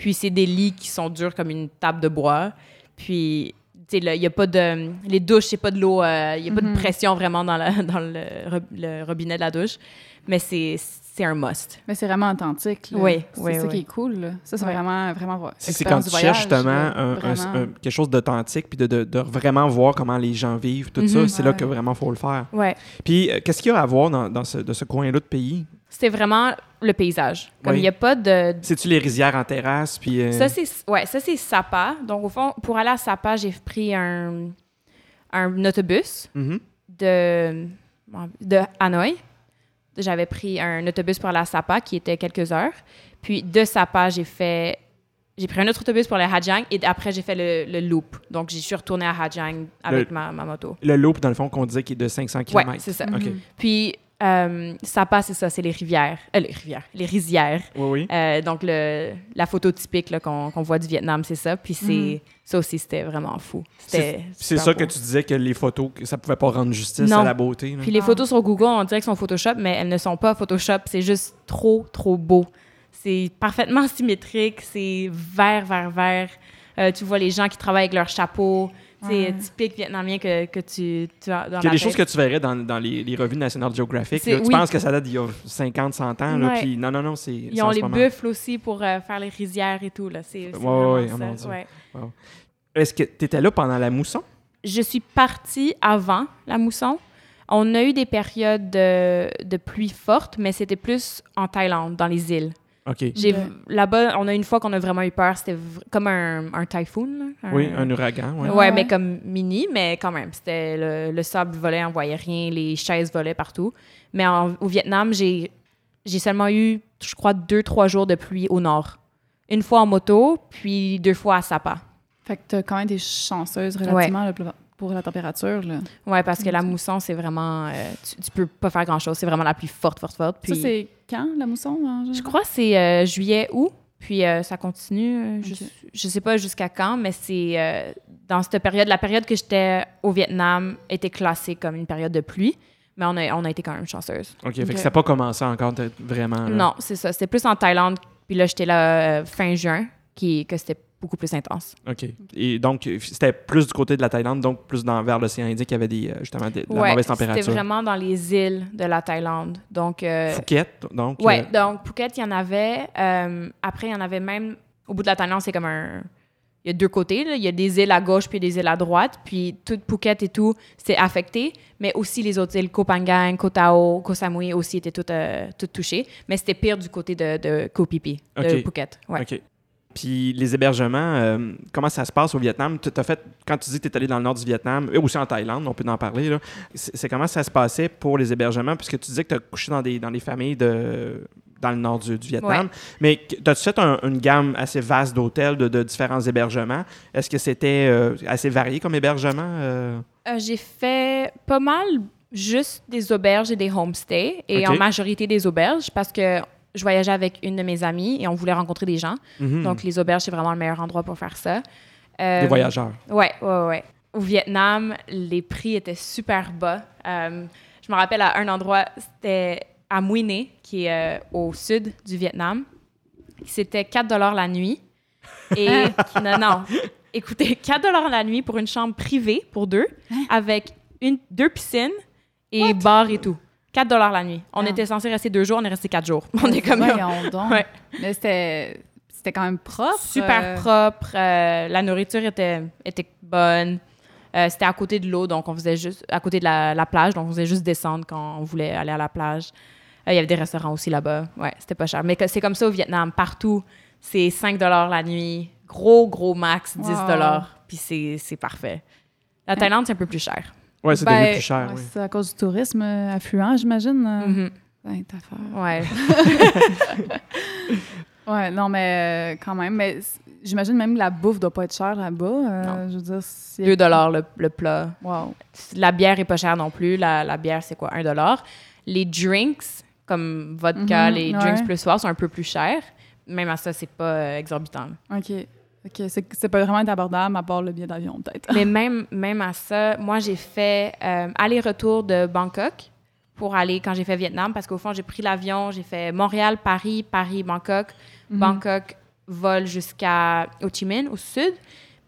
Puis c'est des lits qui sont durs comme une table de bois. Puis, tu sais, là, il y a pas de. Les douches, c'est pas de l'eau. euh, Il y a pas de Mhm. pression vraiment dans, la, dans le, rob- le robinet de la douche. Mais c'est c'est un must. Mais c'est vraiment authentique. là. Oui, c'est oui, ça oui. qui est cool. là. Ça, c'est Ouais. vraiment, vraiment Si c'est quand tu voyage, cherches justement là, un- un- vraiment. un- quelque chose d'authentique, puis de, de- de vraiment voir comment les gens vivent, tout ça, c'est là que vraiment faut le faire. Ouais. Puis, euh, qu'est-ce qu'il y a à voir dans, dans ce, de ce coin-là de pays? C'était vraiment le paysage. Comme il Oui. n'y a pas de. C'est-tu les rizières en terrasse? Puis, euh, Ça, c'est ouais, ça, c'est Sapa. Donc, au fond, pour aller à Sapa, j'ai pris un, un autobus mhm. de, de Hanoï. J'avais pris un autobus pour aller à Sapa qui était quelques heures. Puis de Sapa, j'ai fait. J'ai pris un autre autobus pour le Hajang et après, j'ai fait le, le loop. Donc, je suis retournée à Hajang avec ma, ma moto. Le loop, dans le fond, qu'on disait qui est de 500 Ouais, km. c'est ça. Puis, euh, Sapa, c'est ça, c'est les rivières. Euh, les rivières, les rizières. Oui, oui. Euh, donc, le, la photo typique qu'on voit du Vietnam, c'est ça. Puis, c'est Mhm. ça aussi, c'était vraiment fou. C'est ça beau. que tu disais que les photos, que ça pouvait pas rendre justice Non. à la beauté. là. Puis, les Ah. photos sur Google, on dirait qu'elles sont Photoshop, mais elles ne sont pas Photoshop. C'est juste trop, trop beau. C'est parfaitement symétrique. C'est vert, vert, vert. Euh, tu vois les gens qui travaillent avec leur chapeau. C'est Ouais. typique vietnamien que, que tu, tu as dans Il y a des choses que tu verrais dans, dans les, les revues National Geographic. Là. Tu oui. penses que ça date d'il y a 50, 100 ans. Là, Ouais. puis non, non, non, c'est. Ils ont les moment. buffles aussi pour euh, faire les rizières et tout. Là. C'est, Ouais, oh ouais. Est-ce que tu étais là pendant la mousson? Je suis partie avant la mousson. On a eu des périodes de, de pluie forte, mais c'était plus en Thaïlande, dans les îles. OK. J'ai, Ok. Là-bas, on a une fois qu'on a vraiment eu peur. C'était comme un, un typhoon. Oui, un ouragan. Ouais. Ouais, Ouais. mais comme mini, mais quand même. C'était le, le sable volait, on voyait rien, les chaises volaient partout. Mais en- au Vietnam, j'ai, j'ai seulement eu, je crois, deux, trois jours de pluie au nord. Une fois en moto, puis deux fois à Sapa. Fait que t'as quand même été chanceuse relativement là, pour- la température. Là. Ouais, parce que la mousson, c'est vraiment. euh, tu, tu peux pas faire grand-chose. C'est vraiment la plus forte, forte, forte. Puis, Ça, c'est quand, la mousson? je crois que c'est euh, juillet, août. Puis euh, ça continue. euh, je, je sais pas jusqu'à quand, mais c'est euh, dans cette période. La période que j'étais au Vietnam était classée comme une période de pluie. Mais on a, on a été quand même chanceuse. OK, fait que ça n'a pas commencé encore vraiment. là. Non, c'est ça. C'était plus en Thaïlande. Puis là, j'étais là euh, fin juin, qui, que c'était beaucoup plus intense. OK. Et donc, c'était plus du côté de la Thaïlande, donc plus dans, vers l'océan Indien qu'il y avait des, euh, justement des- de la Ouais, mauvaise C'était température. vraiment dans les îles de la Thaïlande. Donc, euh, Phuket, donc. Ouais, euh, donc Phuket, il y en avait. Euh, après, il y en avait même. Au bout de la Thaïlande, c'est comme un. Il y a deux côtés. là. Il y a des îles à gauche puis des îles à droite. Puis tout Phuket et tout, c'est affecté. Mais aussi les autres îles, Koh Phangan, Koh Tao, Koh Samui aussi étaient toutes, toutes touchées. Mais c'était pire du côté de, de Koh Phi, de. Phuket. Ouais. OK. Puis les hébergements, euh, comment ça se passe au Vietnam? As fait, quand tu dis que tu es allé dans le nord du Vietnam, et aussi en Thaïlande, on peut en parler. C'est comment ça se passait pour les hébergements? Puisque tu disais que tu as couché dans des, dans des familles de, dans le nord du, du Vietnam. Mais as-tu fait un- une gamme assez vaste d'hôtels, de, de différents hébergements? Est-ce que c'était euh, assez varié comme hébergement? euh? J'ai fait pas mal juste des auberges et des homestays. Et en majorité des auberges parce que je voyageais avec une de mes amies et on voulait rencontrer des gens. Mhm. Donc, les auberges, c'est vraiment le meilleur endroit pour faire ça. Euh, des voyageurs. Ouais, ouais, ouais. Au Vietnam, les prix étaient super bas. Euh, je me rappelle à un endroit, c'était à Mui Ne, qui est euh, au sud du Vietnam. C'était 4 dollars la nuit. Et non, non. Écoutez, 4 dollars la nuit pour une chambre privée pour deux, avec une, deux piscines, et bar et tout. 4 dollars la nuit. On Ah. était censé rester deux jours, on est resté quatre jours. On est comme Voyons donc. Ouais. Mais c'était, c'était quand même propre. super euh, propre. euh, la nourriture était, était bonne. Euh, c'était à côté de l'eau, donc on faisait juste à côté de la, la plage, donc on faisait juste descendre quand on voulait aller à la plage. Il y avait des restaurants aussi là-bas. Ouais, c'était pas cher. Mais c'est comme ça au Vietnam, partout. C'est 5 dollars la nuit, gros gros max 10 Wow. dollars, puis c'est c'est parfait. La Thaïlande c'est un peu plus cher. Ouais, c'est ben, devenu plus cher. ouais, oui. C'est à cause du tourisme euh, affluent, j'imagine. euh. Mhm. Ben, t'as affaire. Ouais. Ouais, non, mais euh, quand même. Mais j'imagine même que la bouffe doit pas être chère là-bas. euh, je veux dire, c'est... 2 dollars le, le plat. Wow. La bière est pas chère non plus. La, la bière, c'est quoi? 1 dollar. Les drinks, comme vodka, Mhm, les ouais. drinks plus forts, sont un peu plus chers. Même à ça, c'est pas exorbitant. OK. OK. C'est, pas vraiment abordable à part le billet d'avion, peut-être. Mais même, même à ça, moi, j'ai fait euh, aller-retour de Bangkok pour aller quand j'ai fait Vietnam, parce qu'au fond, j'ai pris l'avion, j'ai fait Montréal, Paris, Paris, Bangkok. Mhm. Bangkok, vol jusqu'à Ho Chi Minh, au sud.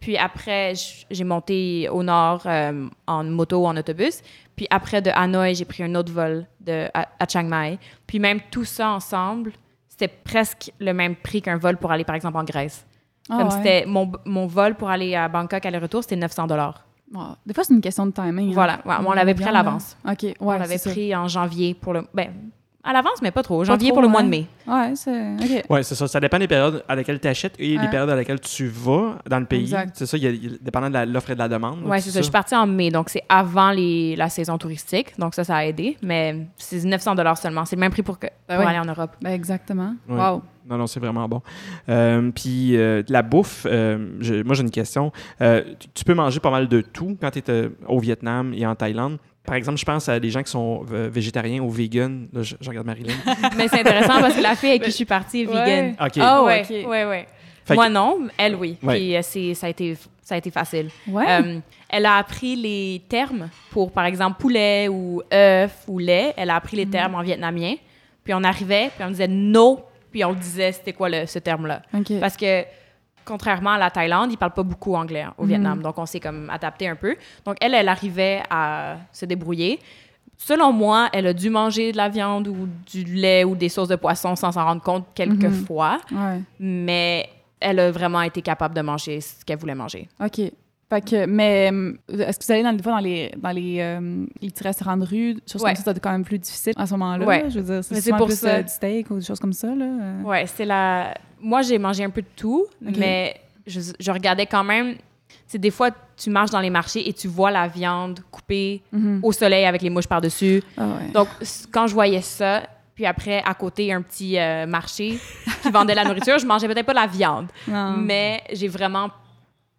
Puis après, j'ai monté au nord euh, en moto ou en autobus. Puis après, de Hanoï, j'ai pris un autre vol de, à, à Chiang Mai. Puis même tout ça ensemble, c'était presque le même prix qu'un vol pour aller, par exemple, en Grèce. Ah, Comme ouais. c'était mon, mon vol pour aller à Bangkok aller-retour, c'était 900 dollars. Wow. Des fois, c'est une question de timing. hein. Voilà, ouais, on l'avait pris à l'avance. là. OK. Ouais, on l'avait ça. pris en janvier pour le. Ben, à l'avance, mais pas trop. Janvier trop, pour le mois de mai. Ouais, c'est... OK. Ouais, c'est ça. Ça dépend des périodes à laquelle tu achètes et les Ouais. périodes à laquelle tu vas dans le pays. C'est ça, il y a, y a- dépendant de l'offre et de la demande. Oui, c'est ça. Je suis partie en mai, donc c'est avant les, la saison touristique. Donc ça, ça a aidé. Mais c'est 900 seulement. C'est le même prix pour, que, Ben pour oui. aller en Europe. Ben, exactement. Ouais. Wow. Non, non, c'est vraiment bon. Euh, puis euh, la bouffe, euh, je- moi j'ai une question. Euh, tu, tu peux manger pas mal de tout quand tu es au Vietnam et en Thaïlande. Par exemple, je pense à des gens qui sont euh, végétariens ou vegan. Là, je, je regarde Marilyn. mais c'est intéressant parce que la fille avec qui je suis partie est vegan. OK. Ah, ouais, ok. ouais, ouais. Fait Moi que- non, elle oui. Ouais. Puis euh, c'est- ça a été ça a été facile. Ouais. Euh, elle a appris les termes pour, par exemple, poulet ou œuf ou lait. Elle a appris les termes en vietnamien. Puis on arrivait, puis on disait no, puis on disait c'était quoi le, ce terme-là. OK. Parce que, contrairement à la Thaïlande, ils parlent pas beaucoup anglais hein, au Mhm. Vietnam. Donc, on s'est comme adapté un peu. Donc, elle, elle arrivait à se débrouiller. Selon moi, elle a dû manger de la viande ou du lait ou des sauces de poisson sans s'en rendre compte quelques Mhm. fois. Ouais. Mais elle a vraiment été capable de manger ce qu'elle voulait manger. OK. Fait que, mais euh, est-ce que vous allez dans, des fois dans les, dans les, euh, les petits restaurants de rue, choses Ouais. comme ça, c'est quand même plus difficile à ce moment-là? Ouais. Je veux dire, c'est pour plus ça. euh, du steak ou des choses comme ça, là? euh. Ouais, c'est la. Moi, j'ai mangé un peu de tout, Ok. mais je, je regardais quand même. C'est des fois, tu marches dans les marchés et tu vois la viande coupée Mhm. au soleil avec les mouches par-dessus. Ah ouais. Donc, quand je voyais ça, puis après, à côté, un petit euh, marché qui vendait la nourriture, je mangeais peut-être pas la viande, Non. mais j'ai vraiment.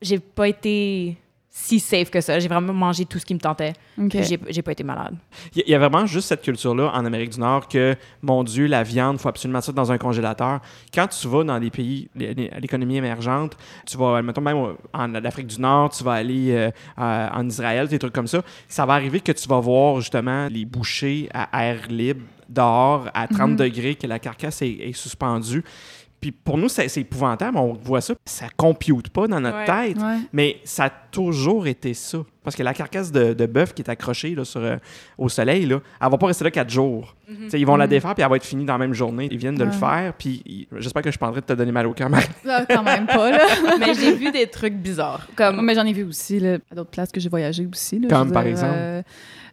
J'ai pas été si safe que ça. J'ai vraiment mangé tout ce qui me tentait. OK. Puis J'ai j'ai pas été malade. Il y- a vraiment juste cette culture-là en Amérique du Nord que, mon Dieu, la viande, il faut absolument ça dans un congélateur. Quand tu vas dans les pays, l'économie émergente, tu vas, mettons même en Afrique du Nord, tu vas aller euh, en Israël, des trucs comme ça, ça va arriver que tu vas voir justement les bouchers à air libre, dehors, à 30 Mhm. degrés, que la carcasse est, est suspendue. Puis pour nous, c'est épouvantable, on voit ça, ça compute pas dans notre Ouais. tête. Ouais. Mais ça a toujours été ça. Parce que la carcasse de, de bœuf qui est accrochée là, sur, euh, au soleil, là, elle va pas rester là quatre jours. Tu sais, Ils vont la Mhm. défaire, puis elle va être finie dans la même journée. Ils viennent de le faire, puis j'espère que je suis pas en train de te donner mal au cœur, Marie. Ah, quand même pas, là. mais j'ai vu des trucs bizarres. Comme. mais j'en ai vu aussi, là, à d'autres places que j'ai voyagé aussi. Là, Comme par dire, exemple? euh,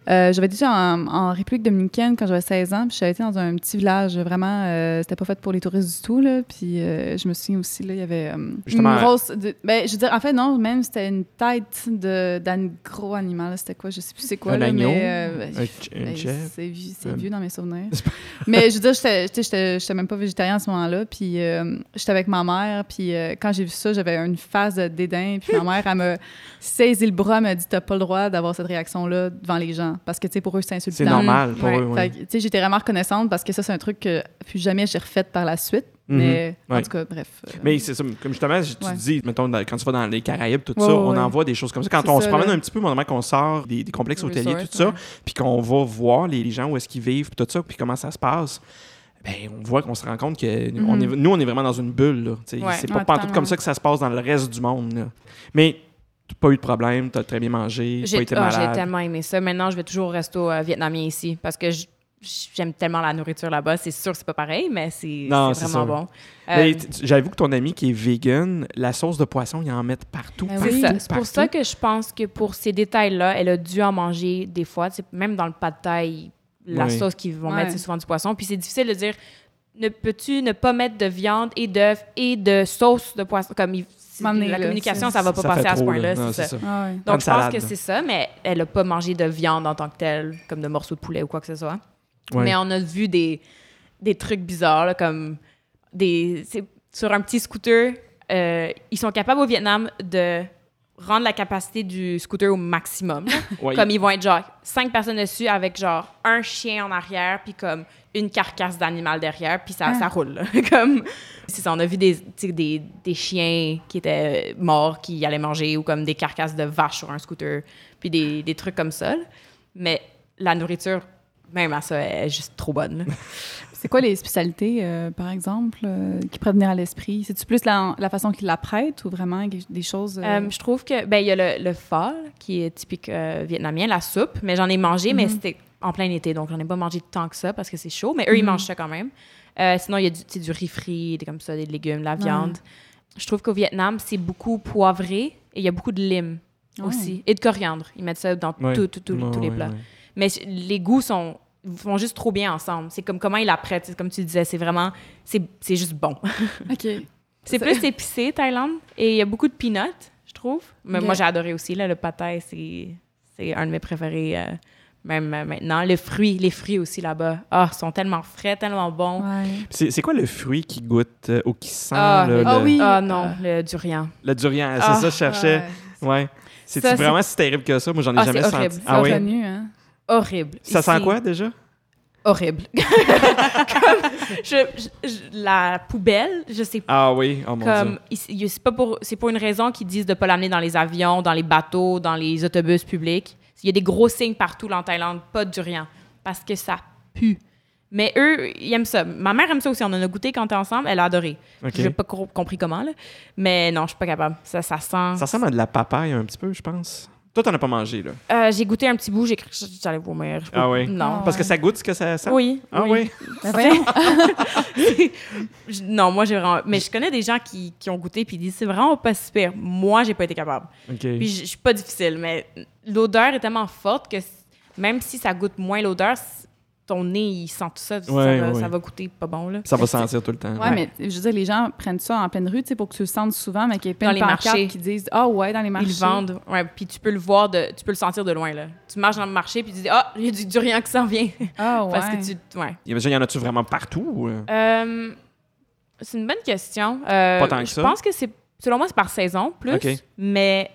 euh, j'avais déjà en, en République dominicaine quand j'avais 16 ans, puis j'avais été dans un petit village, vraiment, euh, c'était pas fait pour les touristes du tout, là, puis euh, je me souviens aussi, là, il y avait Justement, une grosse... de- ben, je veux dire, en fait, non, même, c'était une tête de- d'un gros animal, c'était quoi, je sais plus c'est quoi, Un là, agneau? mais... ben, ben, c'est vieux, dans mes souvenirs. Mais je veux dire, j'étais- même pas végétarien à ce moment-là. Puis j'étais avec ma mère. Puis quand j'ai vu ça, j'avais une phase de dédain. Puis ma mère, elle m'a saisi le bras, elle m'a dit T'as pas le droit d'avoir cette réaction-là devant les gens. Parce que, tu sais, pour eux, c'est insultant. C'est normal pour Ouais. eux. Oui. tu sais, j'étais vraiment reconnaissante parce que ça, c'est un truc que plus jamais j'ai refait par la suite. Mhm. Mais en tout cas, bref. euh, Mais c'est ça, comme justement, tu Ouais. dis, mettons, dans- quand tu vas dans les Caraïbes, tout Ouais, ça, on ouais. en voit des choses comme ça. Quand on ça, se promène là. un petit peu, moment qu'on sort des, des complexes Resort, hôteliers, tout ça, puis qu'on va voir les, les gens où est-ce qu'ils vivent, puis tout ça, puis comment ça se passe, ben, on voit qu'on se rend compte que on Mhm. est, nous, on est vraiment dans une bulle. C'est pas pantoute totalement. comme ça que ça se passe dans le reste du monde. là. Mais pas eu de problème, t'as très bien mangé, J'ai pas été j'ai malade. tellement aimé ça. Maintenant, je vais toujours au resto euh, vietnamien ici parce que j'aime tellement la nourriture là-bas. C'est sûr que c'est pas pareil, mais c'est Non, c'est c'est vraiment sûr. bon. Mais Euh, j'avoue que ton ami qui est vegan, la sauce de poisson, ils en mettent partout. Ben c'est oui, pour ça que je pense que pour ces détails-là, elle a dû en manger des fois. Même dans le pas de taille, la Oui. sauce qu'ils vont Ouais. mettre, c'est souvent du poisson. Puis c'est difficile de dire ne peux-tu ne pas mettre de viande et d'œufs et de sauce de poisson? Comme la communication ça va pas Ça passer à ce point-là Non, c'est ça. Ah ouais. donc je pense que c'est ça mais elle a pas mangé de viande en tant que telle comme de morceaux de poulet ou quoi que ce soit Ouais. mais on a vu des, des trucs bizarres, là, comme des, sur un petit scooter. euh, ils sont capables au Vietnam de rendre la capacité du scooter au maximum. Ouais. Comme ils vont être genre cinq personnes dessus avec genre un chien en arrière, puis comme une carcasse d'animal derrière, puis ça, Ah. ça roule. là. comme, c'est ça, on a vu des, tu sais, des, des chiens qui étaient morts, qui allaient manger, ou comme des carcasses de vaches sur un scooter, puis des, des trucs comme ça. là. Mais la nourriture, même à ça, elle est juste trop bonne. C'est quoi les spécialités, euh, par exemple, euh, qui pourraient venir à l'esprit? C'est-tu plus la, la façon qu'ils la prêtent ou vraiment des choses... euh, je trouve que ben il y a le, le pho qui est typique euh, vietnamien, la soupe, mais j'en ai mangé, mais c'était en plein été, donc j'en ai pas mangé tant que ça parce que c'est chaud, mais eux ils Mhm. mangent ça quand même. Euh, sinon il y a du, riz frit, des comme ça, des légumes, de la viande. Je trouve qu'au Vietnam c'est beaucoup poivré et il y a beaucoup de lime Ouais. aussi et de coriandre. Ils mettent ça dans Ouais. tout- tout- tout- Ouais, tous les ouais, plats. ouais. Mais les goûts sont vont juste trop bien ensemble. C'est comme comment prêtent, C'est comme tu disais, c'est vraiment c'est c'est juste bon. OK. C'est plus épicé, Thaïlande. Et il y a beaucoup de peanuts, je trouve. Mais moi, j'ai adoré aussi. Là, le pâté, c'est, c'est un de mes préférés, euh, même euh, maintenant. Les fruits, les fruits aussi là-bas. Ah, ils sont tellement frais, tellement bons. Ouais. C'est quoi le fruit qui goûte euh, ou qui sent Ah, le, le- Ah le- oui. Ah non, le durian. le durian? C'est Ah, ça que je cherchais. Ouais. Ouais. C'est vraiment si terrible que ça? Moi, j'en ai Ah, jamais senti. Ah oui? hein? Horrible. Ça sent quoi déjà? Horrible. comme, je- je- je- la poubelle, je sais pas. Ah oui, oh mon Comme, Dieu. c'est pas pour, c'est pour une raison qu'ils disent de pas l'amener dans les avions, dans les bateaux, dans les autobus publics. Il y a des gros signes partout en Thaïlande, pas de durian, parce que ça pue. Mais eux, ils aiment ça. Ma mère aime ça aussi. On en a goûté quand on était ensemble. Elle a adoré. OK. J'ai pas co- compris comment, là. Mais non, je suis pas capable. Ça, ça sent. Ça ressemble à de la papaye un petit peu, je pense. Toi, t'en as pas mangé, là? Euh, j'ai goûté un petit bout, j'ai cru que j'allais vomir. Ah oui? Non. Ah Parce que ça goûte ce que ça sent? Oui. Ah oui? Voyons. Je- non, moi, j'ai vraiment. Mais je connais des gens qui, qui ont goûté puis ils disent c'est vraiment pas super. Moi, j'ai pas été capable. OK. Puis je suis pas difficile, mais l'odeur est tellement forte que même si ça goûte moins l'odeur, ton nez, il sent tout ça. ça, Ouais, va, ouais. ça va goûter pas bon, là. Ça va sentir tout le temps. Ouais, mais je veux dire, les gens prennent ça en pleine rue, tu sais, pour que tu le sentes souvent, mais qu'il y ait plein Dans de les pancartes marchés. qui disent « Ah ouais, dans les marchés. Ils le vendent. Ouais, puis tu peux le voir, de, tu peux le sentir de loin, là. Tu marches dans le marché puis tu dis Ah, il y a du durian qui s'en vient. Ah ouais. Parce que tu. Ouais. Il y en a-tu vraiment partout? ou, euh? C'est une bonne question. Euh, Pas tant que je ça. pense que c'est. Selon moi, c'est par saison, plus. OK. Mais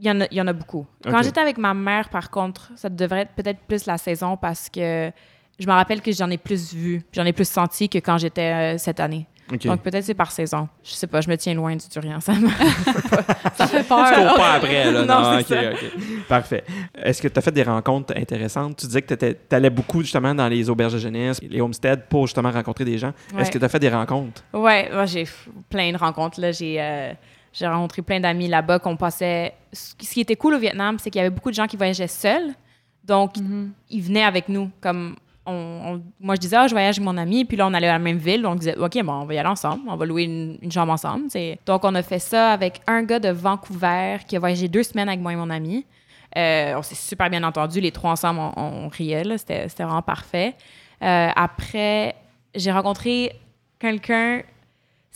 il y, en a, il y en a beaucoup. Quand j'étais avec ma mère, par contre, ça devrait être peut-être plus la saison parce que je me rappelle que j'en ai plus vu, puis j'en ai plus senti que quand j'étais euh, cette année. Donc peut-être c'est par saison. Je sais pas, je me tiens loin du durian. Ça me... Ça fait Tu peur. cours pas après, là. Non, Non, c'est OK, OK. Parfait. Est-ce que tu as fait des rencontres intéressantes? Tu disais que tu allais beaucoup, justement, dans les auberges de jeunesse, les homesteads, pour, justement, rencontrer des gens. Ouais. Est-ce que tu as fait des rencontres? Ouais, moi, j'ai plein de rencontres. Là. J'ai, euh, j'ai rencontré plein d'amis là-bas qu'on passait. Ce qui était cool au Vietnam, c'est qu'il y avait beaucoup de gens qui voyageaient seuls. Donc, Mhm. ils venaient avec nous. Comme on, on- moi, je disais, ah, je voyage avec mon ami. Puis là, on allait à la même ville. On disait, OK, bon, on va y aller ensemble. On va louer une, une chambre ensemble. Donc, on a fait ça avec un gars de Vancouver qui a voyagé deux semaines avec moi et mon ami. Euh, on s'est super bien entendu. Les trois ensemble, on, on riait. c'était vraiment parfait. Euh, après, j'ai rencontré quelqu'un.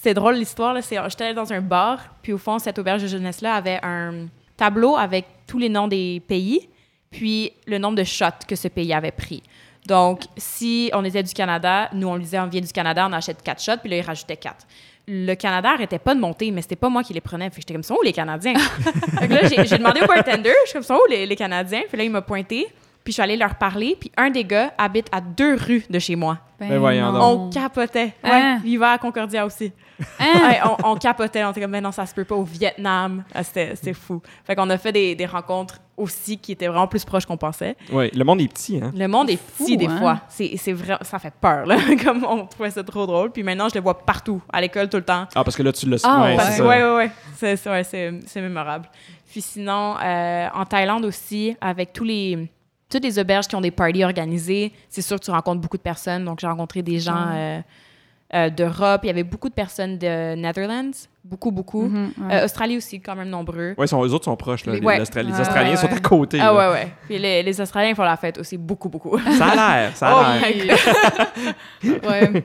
C'est drôle l'histoire. Là. C'est, j'étais allée dans un bar, puis au fond, cette auberge de jeunesse-là avait un tableau avec tous les noms des pays, puis le nombre de shots que ce pays avait pris. Donc, si on était du Canada, nous, on lui disait on vient du Canada, on achète quatre shots, puis là, il rajoutait quatre. Le Canada arrêtait pas de monter, mais c'était pas moi qui les prenais. Fait que j'étais comme ça, où les Canadiens? fait que là, j'ai, j'ai demandé au bartender, je suis comme ça, où les, les Canadiens? Puis là, il m'a pointé. Puis je suis allée leur parler, puis un des gars habite à deux rues de chez moi. Ben voyons donc. On capotait. Ouais, Hein? il va à Concordia aussi. Hein? Ouais, on, on capotait. On était comme, mais non, ça se peut pas au Vietnam. Ah, C'était fou. Fait qu'on a fait des, des rencontres aussi qui étaient vraiment plus proches qu'on pensait. Ouais, le monde est petit, hein? Le monde est fou, petit des hein? fois. C'est c'est vrai, ça fait peur, là. Comme on trouvait ça trop drôle. Puis maintenant, je le vois partout, à l'école, tout le temps. Ah, parce que là, tu l'as Ah, ouais, ouais. c'est ouais, ouais, ouais. C'est- c'est ouais, c'est- c'est mémorable. Puis sinon, euh, en Thaïlande aussi, avec tous les, toutes les auberges qui ont des parties organisées, c'est sûr que tu rencontres beaucoup de personnes. Donc, j'ai rencontré des gens euh, euh, d'Europe. Il y avait beaucoup de personnes de Netherlands. Beaucoup, beaucoup. Mhm, ouais. Euh, Australie aussi, quand même nombreux. Sont, eux autres sont proches, là. Les- Les, ouais. Australiens ouais, sont à côté. Ah là. ouais, ouais. Puis les, les Australiens font la fête aussi beaucoup, beaucoup. Ça a l'air, ça Oh, a l'air. Oui. ouais.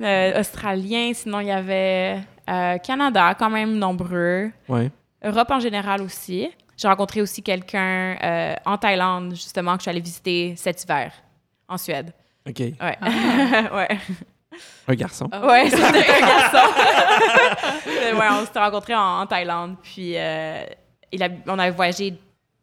Euh, Australiens, sinon il y avait euh, Canada, quand même nombreux. Ouais. Europe en général aussi. J'ai rencontré aussi quelqu'un euh, en Thaïlande, justement, que je suis allée visiter cet hiver, en Suède. OK. Ouais. Ah. ouais. Un garçon. Ouais, c'était un garçon. Ouais, on s'était rencontrés en, en Thaïlande. Puis, euh, il a- on avait voyagé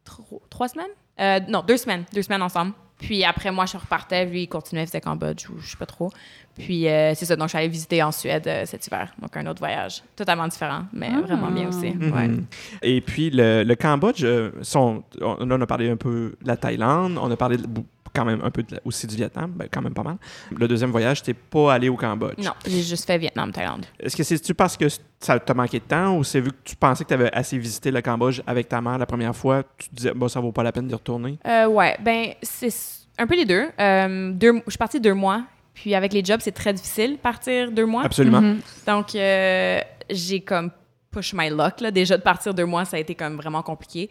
tro- trois semaines? Euh, non, deux semaines. Deux semaines ensemble. Puis après, moi, je repartais. Lui, il continuait, il faisait Cambodge ou je sais pas trop. Puis c'est ça. Donc, je suis allée visiter en Suède euh, cet hiver. Donc, un autre voyage. Totalement différent, mais Ah. vraiment bien aussi. Ouais. Mhm. Et puis, le, le Cambodge, euh, sont, on, là, on a parlé un peu de la Thaïlande, on a parlé de- quand même un peu de aussi du Vietnam, ben, quand même pas mal. Le deuxième voyage, t'es pas allé au Cambodge? Non, j'ai juste fait Vietnam, Thaïlande. Est-ce que c'est-tu parce que ça t'a manqué de temps ou c'est vu que tu pensais que tu avais assez visité le Cambodge avec ta mère la première fois, tu te disais, bon, ça vaut pas la peine d'y retourner? Euh, ouais, ben, c'est un peu les deux. Euh, deux. Je suis partie deux mois. Puis avec les jobs, c'est très difficile partir deux mois. Absolument. Mhm. Donc, euh, j'ai comme push my luck. Là. Déjà, de partir deux mois, ça a été comme vraiment compliqué.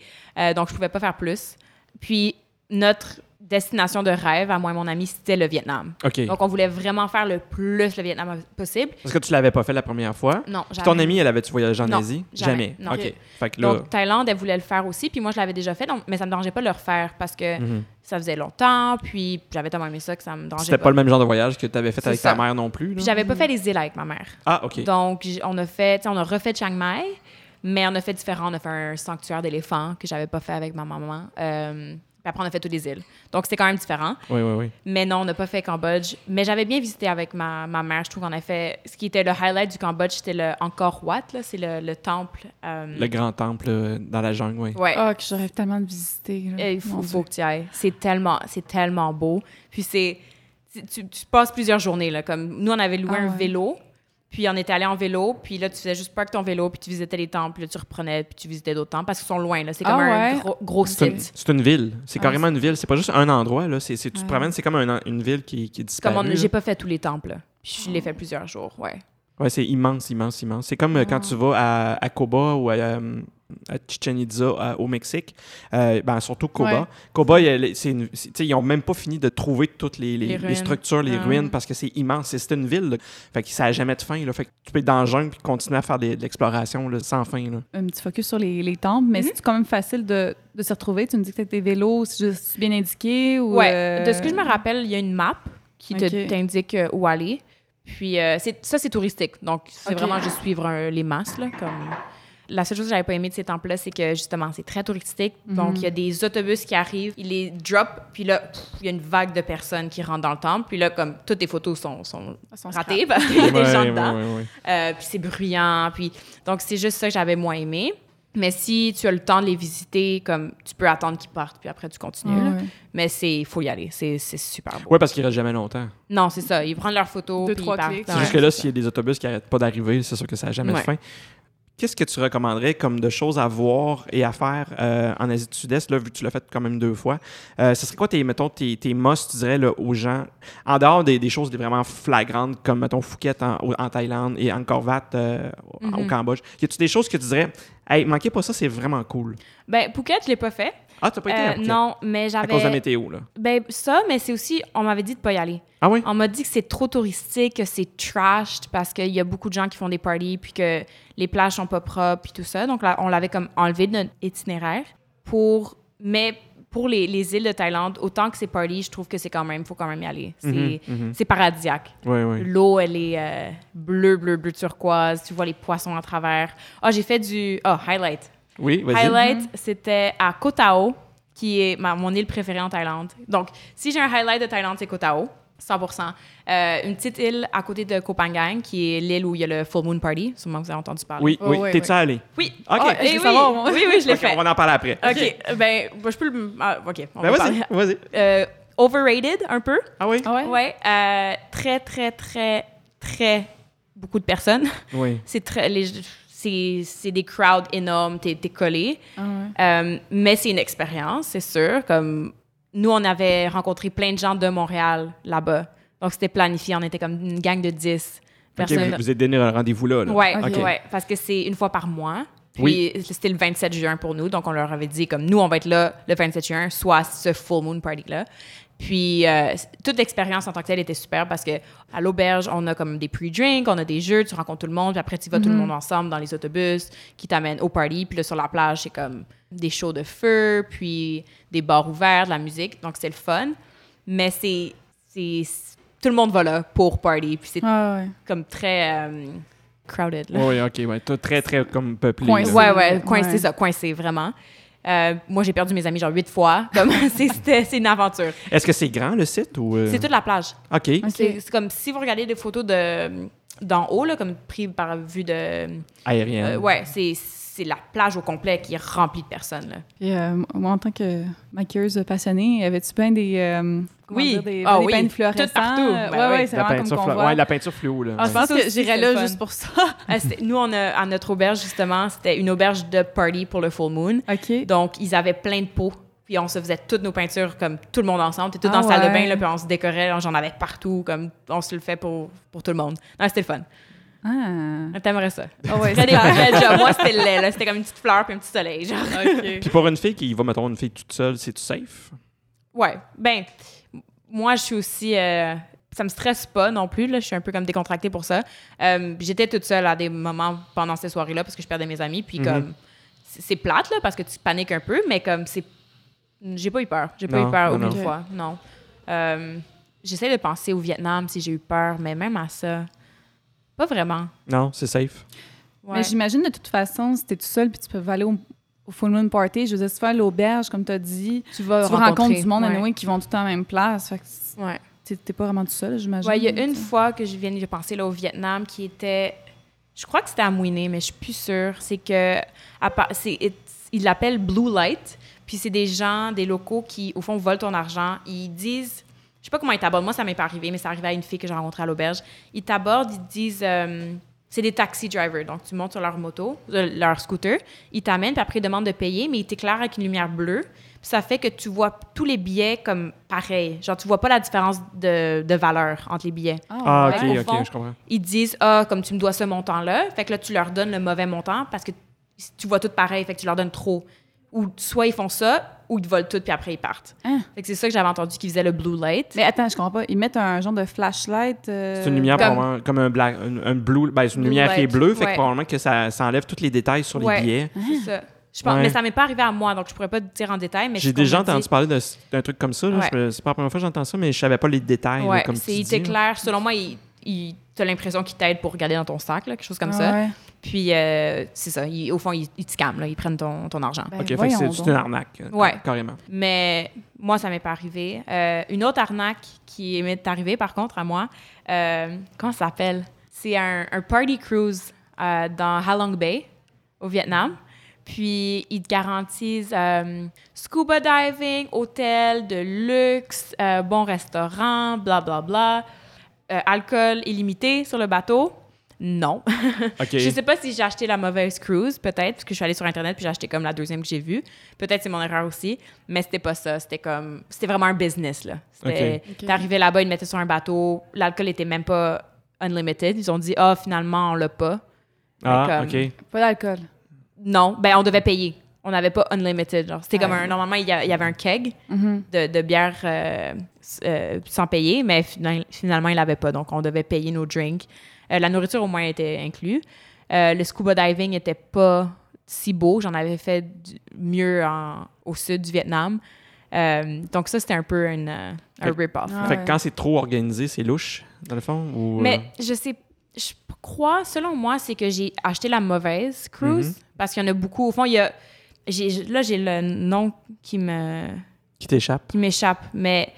Donc, je pouvais pas faire plus. Puis, notre destination de rêve, à moi et mon ami, c'était le Vietnam. OK. Donc, on voulait vraiment faire le plus le Vietnam possible. Parce que tu l'avais pas fait la première fois? Non, Puis jamais. ton ami, elle avait-tu voyagé en Non, Asie? jamais. Non. OK. Fait que là, Donc, Thaïlande, elle voulait le faire aussi. Puis moi, je l'avais déjà fait, donc, mais ça me dérangeait pas de le refaire parce que mhm. ça faisait longtemps. Puis j'avais tellement aimé ça que ça me dérangeait c'était pas. pas le même genre de voyage que tu avais fait avec ça. ta mère non plus. Puis j'avais pas fait les îles avec ma mère. Ah, OK. Donc, on a fait, on a refait Chiang Mai, mais on a fait différent. On a fait un sanctuaire d'éléphants que j'avais pas fait avec ma maman. Euh, puis après, on a fait toutes les îles. Donc, c'était quand même différent. Oui, oui, oui. Mais non, on n'a pas fait Cambodge. Mais j'avais bien visité avec ma, ma mère. Je trouve qu'on a fait... Ce qui était le highlight du Cambodge, c'était le Angkor Wat. là. C'est le, le temple. euh, Le grand temple euh, dans la jungle, oui. Ouais. Ah, que j'aurais tellement de visiter. il faut, faut que tu y ailles. C'est tellement, c'est tellement beau. Puis c'est, c'est- tu, tu passes plusieurs journées là. Comme nous, on avait loué Ah un ouais. vélo, puis on était allé en vélo, puis là tu faisais juste park ton vélo, puis tu visitais les temples, puis là tu reprenais, puis tu visitais d'autres temples parce qu'ils sont loin là. C'est comme Ah un gros, gros C'est une, site. c'est une ville. C'est Ah, carrément une ville. C'est pas juste un endroit. Là. Tu te promènes, c'est comme un- une ville qui, qui est disparue. Comme j'ai pas fait tous les temples, là. Puis je l'ai fait plusieurs jours, ouais. Ouais, c'est immense, immense, immense. C'est comme euh, quand Ah. tu vas à, à Coba ou à, euh, à Chichen Itza à- au Mexique, euh, ben, surtout Coba. Ouais. Coba, il y a- c'est une- c'est- tu sais, ils ont même pas fini de trouver toutes les, les- Les les ruines. structures, les Ah. ruines, parce que c'est immense. C'est une ville. là. Fait que ça n'a jamais de fin. Là. Fait que tu peux être dans le jungle puis continuer à faire des- de l'exploration là, sans fin. Là. Un petit focus sur les, les temples, mais Mhm. c'est quand même facile de, de se retrouver. Tu me dis que tu tes vélos, c'est juste bien indiqué ou. Ouais. euh, De ce que je me rappelle, il y a une map qui t'indique euh, où aller. Puis euh, c'est- ça, c'est touristique. Donc, c'est vraiment juste suivre les masses. Là, comme... La seule chose que j'avais pas aimé de ces temples-là, c'est que justement, c'est très touristique. Mhm. Donc, il y a des autobus qui arrivent, ils les drop, puis là, il y a une vague de personnes qui rentrent dans le temple. Puis là, comme toutes les photos sont, sont Sont ratées parce qu'il y a des gens Ouais, dedans. ouais, ouais, ouais. Euh, puis c'est bruyant. Puis... Donc, c'est juste ça que j'avais moins aimé. Mais si tu as le temps de les visiter, comme tu peux attendre qu'ils partent, puis après tu continues. Ouais. Mais c'est il faut y aller. C'est c'est super beau. Ouais, parce qu'ils restent jamais longtemps. Non, c'est ça. Ils prennent leurs photos. Deux, puis trois ils partent. clics. C'est juste que là, s'il y a des autobus qui n'arrêtent pas d'arriver, c'est sûr que ça n'a jamais Ouais. de fin. Qu'est-ce que tu recommanderais comme de choses à voir et à faire euh, en Asie du Sud-Est, là, vu que tu l'as fait quand même deux fois? Euh, ce serait quoi tes, mettons, tes, tes must, tu dirais, là, aux gens, en dehors des, des choses vraiment flagrantes, comme, mettons, Phuket en, Thaïlande et Angkor Wat euh, au- au Mhm. Cambodge? Y a-tu des choses que tu dirais, hey, manquez pas ça, c'est vraiment cool? Ben, Phuket, je l'ai pas fait. Ah, t'as pas été à Euh, Phuket? non, mais À cause de la j'avais. météo, là. Ben, ça, mais c'est aussi. On m'avait dit de pas y aller. Ah oui? On m'a dit que c'est trop touristique, que c'est trashed parce qu'il y a beaucoup de gens qui font des parties, puis que les plages sont pas propres, puis tout ça. Donc là, on l'avait comme enlevé de notre itinéraire. Pour, mais pour les, les îles de Thaïlande, autant que c'est party, je trouve que c'est quand même, faut quand même y aller. C'est c'est paradisiaque. Oui, oui. L'eau, elle est euh, bleue, bleue, bleue turquoise. Tu vois les poissons à travers. Ah, j'ai fait du. Ah, highlight. Oui, vas-y. Highlight, c'était à Koh Tao. qui est ma- mon île préférée en Thaïlande. Donc, si j'ai un highlight de Thaïlande, c'est Koh Tao, 100% Euh, Une petite île à côté de Koh Phangan, qui est l'île où il y a le Full Moon Party. Sûrement que vous avez entendu parler. Oui, Oh, oui. T'es-tu ouais. allé? Oui. OK. Ah, Eh je veux oui, savoir, moi. oui, oui, je l'ai OK, fait. on va en parler après. OK, ben, ben, je peux le... ah, OK, on Ben, va vas-y, parler. vas-y. Euh, overrated, un peu. Ah oui? Ah ouais? Ouais. euh, très, très, très, très... Beaucoup de personnes. Oui. C'est très... les- C'est c'est des crowds énormes, t'es es collé. Ah ouais. Euh, mais c'est une expérience, c'est sûr. Comme nous, on avait rencontré plein de gens de Montréal là-bas. Donc, c'était planifié. On était comme une gang de 10 OK, personnes. vous, vous êtes donné un rendez-vous là. là. Ouais, OK. ouais, parce que c'est une fois par mois. Puis Oui. c'était le 27 juin pour nous, donc on leur avait dit comme nous on va être là le 27 juin, soit ce full moon party là. Puis euh, toute l'expérience en tant que telle était super parce que à l'auberge on a comme des pre-drinks, on a des jeux, tu rencontres tout le monde, puis après tu vas tout le monde ensemble dans les autobus qui t'amènent au party, puis là sur la plage c'est comme des shows de feu, puis des bars ouverts, de la musique, donc c'est le fun. Mais c'est c'est tout le monde va là pour party, puis c'est Ah ouais. comme très euh, crowded là. Oui, OK. Ouais. Très, très comme peuplé. Coincé. Ouais, ouais, coincé, Ouais. ça, coincé, vraiment. Euh, moi, j'ai perdu mes amis genre huit fois. Comme, c'est, c'était- c'est une aventure. Est-ce que c'est grand, le site? ou euh? C'est toute la plage. OK. C'est, comme si vous regardez des photos de, d'en haut, là, comme pris par vue de. Aérien. euh, ouais, c'est, c'est la plage au complet qui est remplie de personnes. Là. Puis, euh, moi, en tant que maquilleuse passionnée, avais-tu bien des, euh, Oui. dire, des, Ah des oui. peintes fluorescentes? Tout partout. Euh, Ben ouais, oui. ouais, c'est la vraiment peinture comme flu- qu'on voit. ouais, la peinture fluo. Là. Ah, je Ouais. pense que j'irais là juste pour ça. Ah, nous, on a, à notre auberge, justement, c'était une auberge de party pour le full moon. OK. Donc, ils avaient plein de pots. Puis on se faisait toutes nos peintures comme tout le monde ensemble. T'es tout Ah dans la salle de ouais. bain, là, puis on se décorait. J'en avais partout. Comme on se le fait pour, pour tout le monde. Non, c'était le fun. Ah. T'aimerais ça. Ah ouais, C'était jobs. Moi, c'était le. C'était comme une petite fleur puis un petit soleil. Genre. Puis pour une fille qui va, mettons, une fille toute seule, c'est-tu safe? Ouais. Ben, moi, je suis aussi. euh, ça me stresse pas non plus. Là. Je suis un peu comme décontractée pour ça. Euh, J'étais toute seule à des moments pendant ces soirées-là parce que je perdais mes amis. Puis Mhm. comme. C'est c'est plate, là, parce que tu paniques un peu, mais comme c'est. J'ai pas eu peur. J'ai pas eu peur non, aucune non. fois. Non. Euh, J'essaie de penser au Vietnam si j'ai eu peur, mais même à ça, pas vraiment. Non, c'est safe. Ouais. Mais j'imagine de toute façon, si t'es tout seul puis tu peux aller au, au Full Moon Party, je veux dire, si tu vas à l'auberge, comme tu as dit, tu vas, tu rencontrer du monde ouais. anyway, qui vont tout le temps à la même place. Fait que Ouais. t'es pas vraiment tout seul, j'imagine. Ouais, il y a une fois que je viens de penser là, au Vietnam qui était. Je crois que c'était à Mouiné, mais je suis plus sûre. C'est que. Ils l'appellent Blue Light. Puis c'est des gens, des locaux qui, au fond, volent ton argent. Ils disent. Je sais pas comment ils t'abordent. Moi, ça m'est pas arrivé, mais ça arrivait à une fille que j'ai rencontrée à l'auberge. Ils t'abordent, ils disent. euh, c'est des taxi drivers. Donc, tu montes sur leur moto, euh, leur scooter, ils t'amènent, puis après, ils demandent de payer, mais ils t'éclairent avec une lumière bleue. Puis ça fait que tu vois tous les billets comme pareil. Genre, tu vois pas la différence de, de valeur entre les billets. Ah, ouais. OK, Au OK, fond, je comprends. Ils disent Ah, comme tu me dois ce montant-là. Fait que là, tu leur donnes le mauvais montant parce que tu vois tout pareil. Fait que tu leur donnes trop. Ou soit ils font ça, ou ils te volent tout, puis après ils partent. Hein? Fait que c'est ça que j'avais entendu qu'ils faisaient le blue light. Mais attends, je comprends pas. Ils mettent un genre de flashlight. euh, C'est une lumière comme- probablement comme un black, un, un blue, ben, c'est une Blue lumière qui est bleue, fait que probablement que ça, ça enlève tous les détails sur les billets. C'est ça. Je pense, Ouais. Mais ça m'est pas arrivé à moi, donc je pourrais pas te dire en détail. mais J'ai déjà entendu parler d'un truc comme ça. là. C'est pas la première fois que j'entends ça, mais je savais pas les détails. là, comme c'est t'éclaire. Selon moi, il, il, t'as l'impression qu'il t'aide pour regarder dans ton sac, là, quelque chose comme Ah ça. ouais. Puis euh, c'est ça. ils- au fond, ils, ils te scamment, là, ils prennent ton, ton argent. Ben, OK, fait que voyons c'est une arnaque. euh, Ouais. Carrément. Mais moi, ça m'est pas arrivé. Euh, une autre arnaque qui m'est arrivée, par contre, à moi, euh, comment ça s'appelle? C'est un, un party cruise euh, dans Halong Bay, au Vietnam. Puis, ils te garantissent euh, scuba diving, hôtel de luxe, euh, bon restaurant, bla bla bla. Euh, alcool illimité sur le bateau? Non. OK. Je sais pas si j'ai acheté la mauvaise cruise, peut-être, parce que je suis allée sur Internet puis j'ai acheté comme la deuxième que j'ai vue. Peut-être c'est mon erreur aussi, mais c'était pas ça. C'était comme. C'était vraiment un business, là. C'était. Ok. T'arrivais là-bas, ils te mettaient sur un bateau. L'alcool était même pas unlimited. Ils ont dit, ah, finalement, on l'a pas. Ah, comme- OK. Pas d'alcool. Non, ben, on devait payer. On n'avait pas unlimited. Genre, c'était Ah. comme un. Normalement, il y, a- il y avait un keg Mhm. de, de bière euh, euh, sans payer, mais fina- finalement, il l'avait pas. Donc, on devait payer nos drinks. Euh, la nourriture, au moins, était inclus. Euh, le scuba diving était pas si beau. J'en avais fait du- mieux en- au sud du Vietnam. Euh, donc, ça, c'était un peu une, euh, un rip-off. Ah Fait ouais. que quand c'est trop organisé, c'est louche, dans le fond? Ou, euh, Mais je sais, je crois, selon moi, c'est que j'ai acheté la mauvaise cruise Mhm. parce qu'il y en a beaucoup. Au fond, il y a, là, j'ai le nom qui me Qui t'échappe. qui m'échappe, mais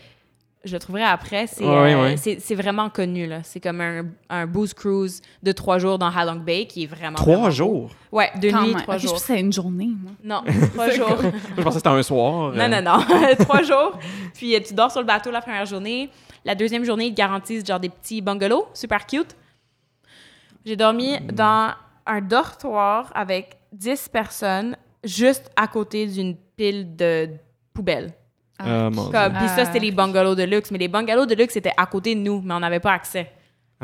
je le trouverai après. C'est Ouais, euh, ouais. c'est- c'est vraiment connu. là. C'est comme un, un booze cruise de trois jours dans Halong Bay qui est vraiment. Trois vraiment jours? Ouais, deux nuits, trois Ok, Je jours. pensais que c'était une journée, moi. Non, trois jours. Moi, je pensais que c'était un soir. Non, euh, non, non. trois jours. Puis euh, tu dors sur le bateau la première journée. La deuxième journée, ils te garantissent genre des petits bungalows super cute. J'ai dormi Hmm. dans un dortoir avec 10 personnes juste à côté d'une pile de poubelles. Ah, mon Dieu. Comme, puis ça, Ah. c'était les bungalows de luxe. Mais les bungalows de luxe étaient à côté de nous, mais on n'avait pas accès.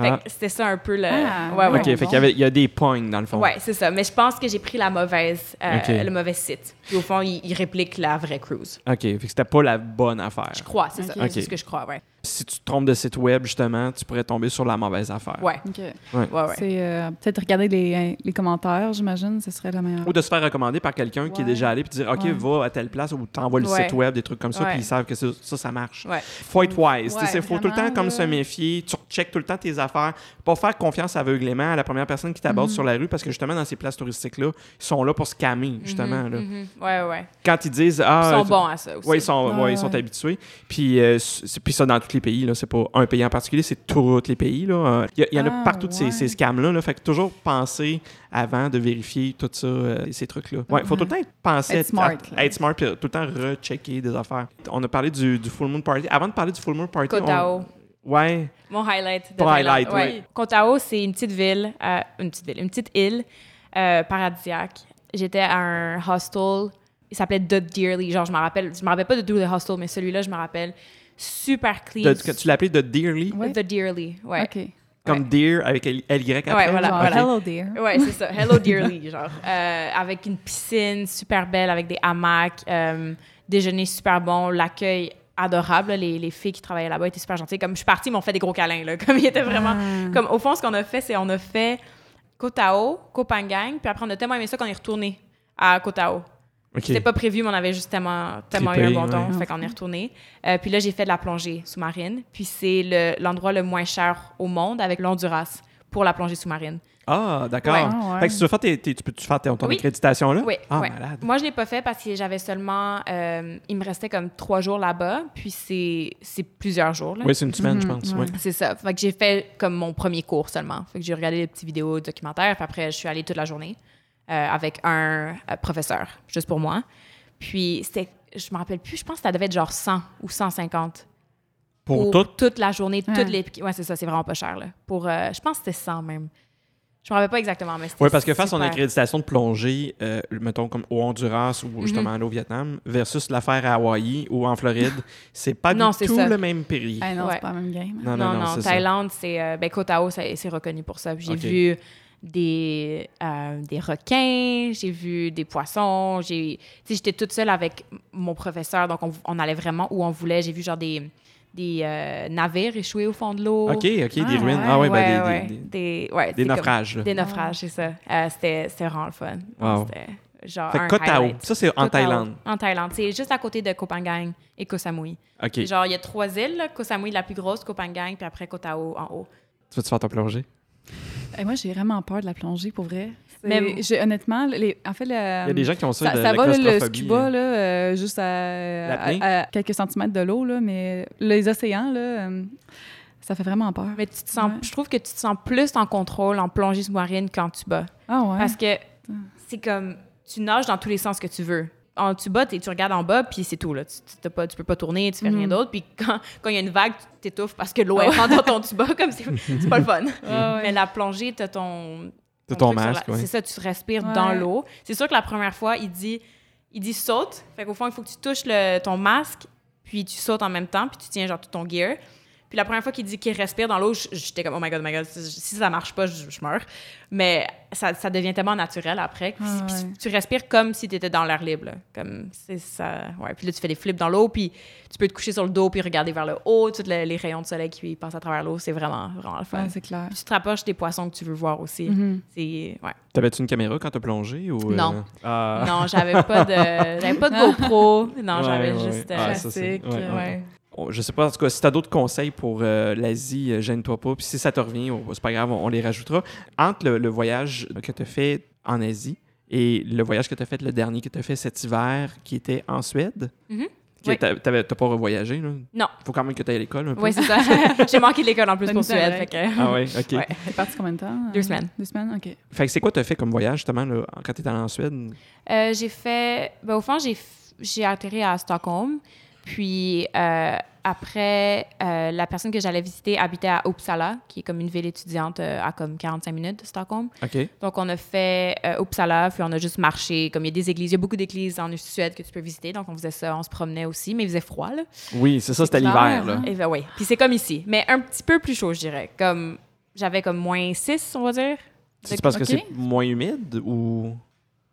Fait Ah. que c'était ça un peu le. Ah, ouais, ouais. OK, fait qu'il y, avait- il y a des points dans le fond. Ouais, c'est ça. Mais je pense que j'ai pris la mauvaise, euh, le mauvais site. Puis au fond, il, il réplique la vraie cruise. OK, fait que c'était pas la bonne affaire. Je crois, c'est ça. Ok. C'est ce que je crois, ouais. Si tu te trompes de site web, justement, tu pourrais tomber sur la mauvaise affaire. Ouais, OK. ouais, ouais. C'est euh, peut-être regarder les, les commentaires, j'imagine, ce serait la meilleure. Ou de se faire recommander par quelqu'un qui est déjà allé puis dire OK, Ouais. va à telle place ou t'envoies le Ouais. site web, des trucs comme ça, puis ils savsavent que ça, ça, ça marche. Ouais. Faut être wise. Ouais, Il faut tout le temps comme se méfier. Tu checkes tout le temps tes affaires. Pas faire confiance aveuglément à la première personne qui t'aborde Mhm. sur la rue parce que justement, dans ces places touristiques-là, ils sont là pour scammer, justement. là. Mhm, mhm. Ouais, ouais. Quand ils disent Ils Ah, sont tu- bons à ça aussi. Ouais, ils sont, Ouais, ouais, ils sont ouais. habitués. Puis, euh, puis ça, dans tous les pays, là, c'est pas un pays en particulier, c'est tous les pays. là. Euh, Il y, a- il y en a Ah, partout de ces, ces scams-là. Là, fait que toujours penser avant de vérifier tout ça, euh, ces trucs-là. Ouais, faut tout le temps penser Être smart, à- là. être smart, puis tout le temps rechecker des affaires. On a parlé du, du Full Moon Party. Avant de parler du Full Moon Party, on-. Ouais. Mon highlight. Thaïlande. highlight, ouais. oui. Koh Tao, c'est une petite ville, euh, une petite ville, une petite île euh, paradisiaque. J'étais à un hostel. Il s'appelait The Dearly. Genre, je me rappelle, je me rappelle pas de tous les hostels, mais celui-là, je me rappelle. Super clean. De- tu l'appelais de Dearly, Ouais. The Dearly. Ouais. OK. comme Dear avec LY après. Ouais, voilà, Genre, voilà. Hello, dear. Ouais, c'est ça. Hello Dearly, genre. Euh, avec une piscine super belle, avec des hamacs, euh, déjeuner super bon, l'accueil adorable. Les, les filles qui travaillaient là-bas étaient super gentilles. Comme je suis partie, ils m'ont fait des gros câlins, là. Comme ils étaient vraiment... Ah. Comme au fond, ce qu'on a fait, c'est on a fait Koh Tao, Koh Phangan, puis après on a tellement aimé ça qu'on est retourné à Koh Tao. OK. C'était pas prévu, mais on avait juste tellement, tellement eu un bon temps, ouais. fait qu'on est retourné. Euh, puis là, j'ai fait de la plongée sous-marine, puis c'est le- l'endroit le, moins cher au monde avec l'Honduras pour la plongée sous-marine. Ah, d'accord. Ouais. Ah, ouais. Fait que si tu veux faire tes, tes- tu peux-tu faire ton, ton Oui. accréditation là? Oui, Ah, ouais. malade. Moi, je l'ai pas fait parce que j'avais seulement. euh, il me restait comme trois jours là-bas, puis c'est c'est plusieurs jours. Là. Oui, c'est une semaine, je Mhm, pense. ouais. ouais. C'est ça. Fait que j'ai fait comme mon premier cours seulement. Fait que j'ai regardé des petites vidéos documentaires, puis après, je suis allée toute la journée euh, avec un euh, professeur, juste pour moi. Puis c'était. Je me rappelle plus, je pense que ça devait être genre 100 ou 150. Pour tout? toute la journée, Ouais. toutes les. Ouais, c'est ça, c'est vraiment pas cher, là. Pour. euh, je pense que c'était 100 même. Je me rappelle pas exactement, mais c'était. Oui, parce que faire son accréditation de plongée, euh, mettons comme au Honduras ou justement aller au Vietnam, versus l'affaire à Hawaï ou en Floride, c'est pas Non, du tout ça. le même prix. Ah non, Ouais. c'est pas la même game. Non, non, Non, non. Thaïlande, c'est. euh, ben, Koh Tao, c'est reconnu pour ça. J'ai vu des, euh, des requins, j'ai vu des poissons. J'ai, tu sais, j'étais toute seule avec mon professeur, donc on, on allait vraiment où on voulait. J'ai vu genre des, des euh, navires échoués au fond de l'eau. OK, OK, des Ah, ruines. ouais. Ah oui, ouais, ben, des, ouais. des, des- Des, ouais, des c'est comme- naufrages. Des naufrages, c'est ça. Euh, c'était, c'était vraiment le fun. Wow. C'était genre Fait un Koh Tao, highlight. ça c'est en Thaïlande. En Thaïlande. C'est juste à côté de Koh Phangan et Koh Samui. OK. Genre, il y a trois îles. là. Koh Samui, la plus grosse, Koh Phangan, puis après Koh Tao en haut. Tu vas-tu faire ta plongée? Et moi, j'ai vraiment peur de la plongée, pour vrai. Mais- j'ai- honnêtement, les, en fait, le, Il y a des gens qui ont ça, ça, de ça la va, le scuba, hein. là, euh, juste à, L'apnée? à- à quelques centimètres de l'eau, là, mais les océans, là, euh, ça fait vraiment peur. Mais tu te sens, Ouais. je trouve que tu te sens plus en contrôle en plongée sous-marine quand tu bats. Ah ouais? Parce que c'est comme, tu nages dans tous les sens que tu veux. En, tu bats, t'es- tu regardes en bas, puis c'est tout. Là. Tu, tu, t'as pas, tu peux pas tourner, tu fais rien Mhm. d'autre. Puis quand quand il y a une vague, tu t'étouffes parce que l'eau est rentre dans ton tuba, comme c'est c'est pas le fun. Ah ouais. Mais la plongée, t'as ton... Ton masque, ouais. C'est ça, tu respires Ouais. dans l'eau. C'est sûr que la première fois, il dit, il dit saute. Fait qu'au fond, il faut que tu touches le, ton masque, puis tu sautes en même temps, puis tu tiens genre tout ton gear. Puis la première fois qu'il dit qu'il respire dans l'eau, j'étais comme, oh my god, oh my god, si ça marche pas, je, je meurs. Mais ça, ça devient tellement naturel après. Puis, Ah puis ouais. tu respires comme si tu étais dans l'air libre. là. Comme, c'est ça. Ouais. Puis là, tu fais des flips dans l'eau, puis tu peux te coucher sur le dos, puis regarder vers le haut, tous les, les rayons de soleil qui passent à travers l'eau. C'est vraiment, vraiment le fun. Ouais, c'est clair. Puis tu te rapproches des poissons que tu veux voir aussi. Mhm. C'est, ouais. T'avais-tu une caméra quand t'as plongé? Ou, euh, Non. Ah. Non, j'avais pas de, j'avais pas de GoPro. Non, Ouais, j'avais ouais, juste ouais. euh, Ah, ça, c'est- classique. ouais, ouais. ouais. Oh, Je sais pas, en tout cas, si t'as d'autres conseils pour euh, l'Asie, euh, gêne-toi pas. Puis si ça te revient, oh, c'est pas grave, on, on les rajoutera. Entre le, le voyage que t'as fait en Asie Et le voyage que tu as fait, le dernier que tu as fait cet hiver, qui était en Suède, Oui. t'as- t'avais- t'as pas revoyagé, là? Non. Faut quand même que tu ailles à l'école un peu. Oui, c'est ça. J'ai manqué de l'école en plus Bonne pour Suède. ouais. Fait que... Ah ouais, OK. Ouais. T'es parti combien de temps? Deux Euh, semaines. Deux semaines, OK. Fait que c'est quoi tu as fait comme voyage, justement, là, quand tu étais allé en Suède? Euh, j'ai fait. Ben, au fond, j'ai, f- j'ai atterri à Stockholm. Puis euh, après, euh, la personne que j'allais visiter habitait à Uppsala, qui est comme une ville étudiante euh, à comme 45 minutes de Stockholm. Donc, on a fait Uppsala, puis on a juste marché. Comme il y a des églises, il y a beaucoup d'églises en Suède que tu peux visiter. Donc, on faisait ça, on se promenait aussi, mais il faisait froid, là. Oui, c'est ça, c'était l'hiver, là. hein? Et ben, oui. Puis c'est comme ici, mais un petit peu plus chaud, je dirais. Comme j'avais comme moins 6, on va dire. C'est parce que c'est moins humide ou...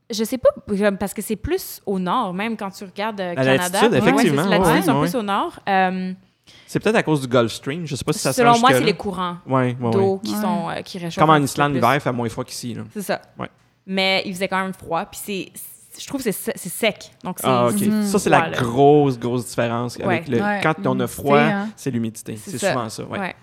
Je sais pas, parce que c'est plus au nord, même quand tu regardes euh, Canada. l'altitude, effectivement, Ouais, c'est- l'altitude, ouais, ouais. plus au nord. Euh, C'est peut-être à cause du Gulf Stream. Je sais pas si ça se selon moi, c'est les courants Ouais, ouais, ouais. d'eau qui Ouais. sont euh, qui réchauffent. Comme en Islande, l'hiver, il fait moins froid qu'ici, là. C'est ça. Ouais. Mais il faisait quand même froid, puis c'est, c'est- je trouve que c'est, se- c'est sec. Donc c'est Ah, OK. Ça, c'est la grosse, grosse différence. Avec Ouais. le... Ouais, Quand on a froid, hein. c'est l'humidité. C'est C'est souvent ça, ouais. Ouais.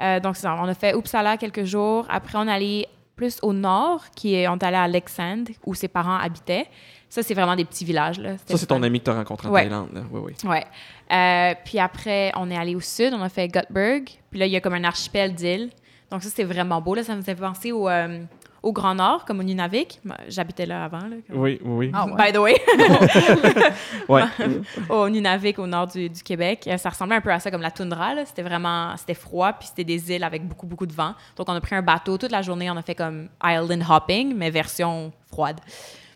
Euh, donc, c'est ça. On a fait Uppsala quelques jours. Après, on est allé plus au nord, qui est, on est allé à Leksand, où ses parents habitaient. Ça, c'est vraiment des petits villages. Là. Ça, c'est ton ami que tu as rencontré en Ouais. Thaïlande, là. Oui, oui. Ouais. Euh, puis après, on est allé au sud, on a fait Göteborg. Puis là, il y a comme un archipel d'îles. Donc ça, c'était vraiment beau. Là, ça me faisait penser au, euh, au Grand Nord, comme au Nunavik. J'habitais là avant. Là, comme- Oui, oui, ouais. By the way, Ouais. au Nunavik, au nord du, du Québec. Euh, Ça ressemblait un peu à ça, comme la toundra. C'était vraiment, c'était froid, puis c'était des îles avec beaucoup, beaucoup de vent. Donc, on a pris un bateau toute la journée. On a fait comme island hopping, mais version froide.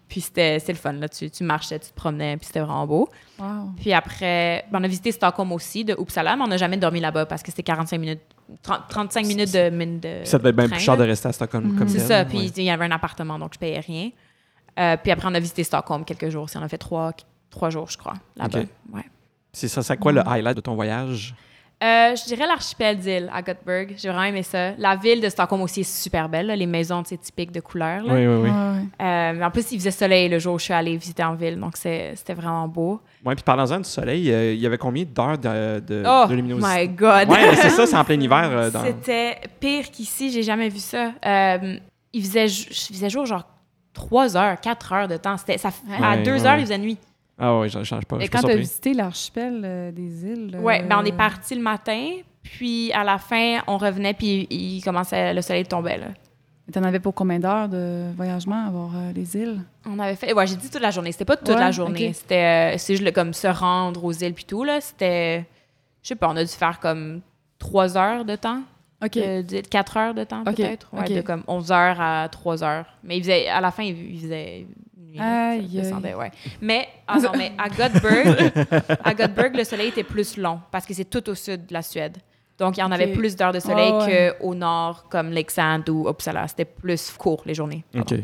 Puis c'était le fun. Là. Tu, tu marchais, tu te promenais, puis c'était vraiment beau. Wow. Puis après, ben, on a visité Stockholm aussi, de Uppsala, mais on n'a jamais dormi là-bas parce que c'était 45 minutes, 30 35 minutes de, de Ça devait être bien train, plus cher là. de rester à Stockholm Mhm. comme C'est ça. Puis il y avait un appartement, donc je payais rien. Euh, puis après, on a visité Stockholm quelques jours. On a fait trois, trois jours, je crois, là-bas. Ouais. C'est ça, c'est quoi le highlight de ton voyage? Euh, je dirais l'archipel d'îles à Göteborg. J'ai vraiment aimé ça. La ville de Stockholm aussi est super belle. là. Les maisons, tu sais, typiques de couleurs. là. Oui, oui, oui. Ouais, ouais. Euh, mais en plus, il faisait soleil le jour où je suis allée visiter en ville. Donc, c'est- c'était vraiment beau. Ouais, puis parlant-en du soleil, euh, il y avait combien d'heures de, de, Oh de luminosité? my God! Mais c'est ça, c'est en plein hiver. euh, dans... C'était pire qu'ici, j'ai jamais vu ça. Euh, il, faisait, ju- il faisait jour genre 3 heures, 4 heures de temps. C'était, ça, à Ouais, 2 ouais, heures, il faisait nuit. Ah ouais, je change pas. Et quand tu as visité l'archipel euh, des îles. euh, Ouais, ben on est parti le matin, puis à la fin, on revenait, puis il commençait, le soleil tombait. Là. T'en avais pour combien d'heures de voyagement à voir euh, les îles? On avait fait, ouais, j'ai dit toute la journée. C'était pas toute Ouais, la journée. C'était, euh, c'est juste comme se rendre aux îles, puis tout. Là, c'était, je sais pas, on a dû faire comme 3 heures de temps. OK. Euh, 4 heures de temps, peut-être. Ouais. De comme 11 heures à 3 heures. Mais il faisait, à la fin, il faisait nuit. là. Aïe, Ça descendait, aïe. ouais. Mais, ah non, mais à Göteborg, à Göteborg, le soleil était plus long parce que c'est tout au sud de la Suède. Donc, il y en avait plus d'heures de soleil Ah ouais. qu'au nord, comme Leksand ou Uppsala. C'était plus court, les journées. OK. Pardon.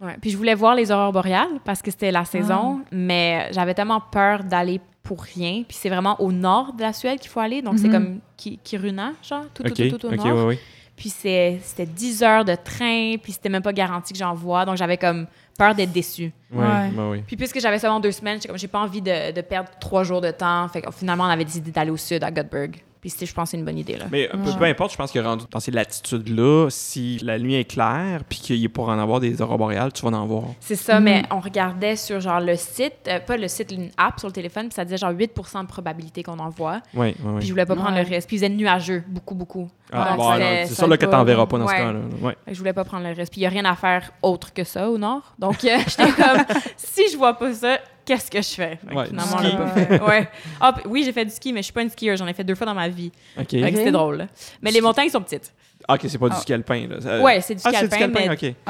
Ouais. Puis je voulais voir les aurores boréales parce que c'était la saison, mais j'avais tellement peur d'aller pour rien. Puis c'est vraiment au nord de la Suède qu'il faut aller. Donc, c'est Mhm. comme Ki- Kiruna, genre, tout, tout, tout, tout au nord. ouais, ouais. Puis c'était 10 heures de train, puis c'était même pas garanti que j'en vois. Donc, j'avais comme peur d'être déçue. Ouais, Ouais. ouais, ouais. Puis puisque j'avais seulement deux semaines, j'ai pas envie de, de perdre trois jours de temps. Fait que finalement, on avait décidé d'aller au sud, à Göteborg. Puis c'était, je pense, que c'est une bonne idée, là. Mais peu, Ouais. peu importe, je pense que rendu dans ces latitudes-là, si la nuit est claire puis qu'il est pour en avoir des aurores boréales, tu vas en voir. C'est ça, mais on regardait sur genre le site, euh, pas le site, une app sur le téléphone, puis ça disait genre 8% de probabilité qu'on en voit. Oui, oui, oui. Puis je voulais pas prendre Ouais. le risque. Puis il faisait nuageux, beaucoup, beaucoup. Ah, bon, c'est ça ça là, que t'en verras pas dans ce cas-là. Ouais. Je voulais pas prendre le risque. Puis il y a rien à faire autre que ça au nord. Donc euh, j'étais comme, si je vois pas ça, qu'est-ce que je fais? Ouais, finalement, du ski. pas fait. Ouais. Ah, oui, j'ai fait du ski, mais je suis pas une skieuse. J'en ai fait deux fois dans ma vie. OK. Fait que Ok. c'était drôle. Mais les montagnes sont petites. Ah, OK, c'est pas du Ah. ski alpin. Là. Ça- Ouais, c'est du ah, ski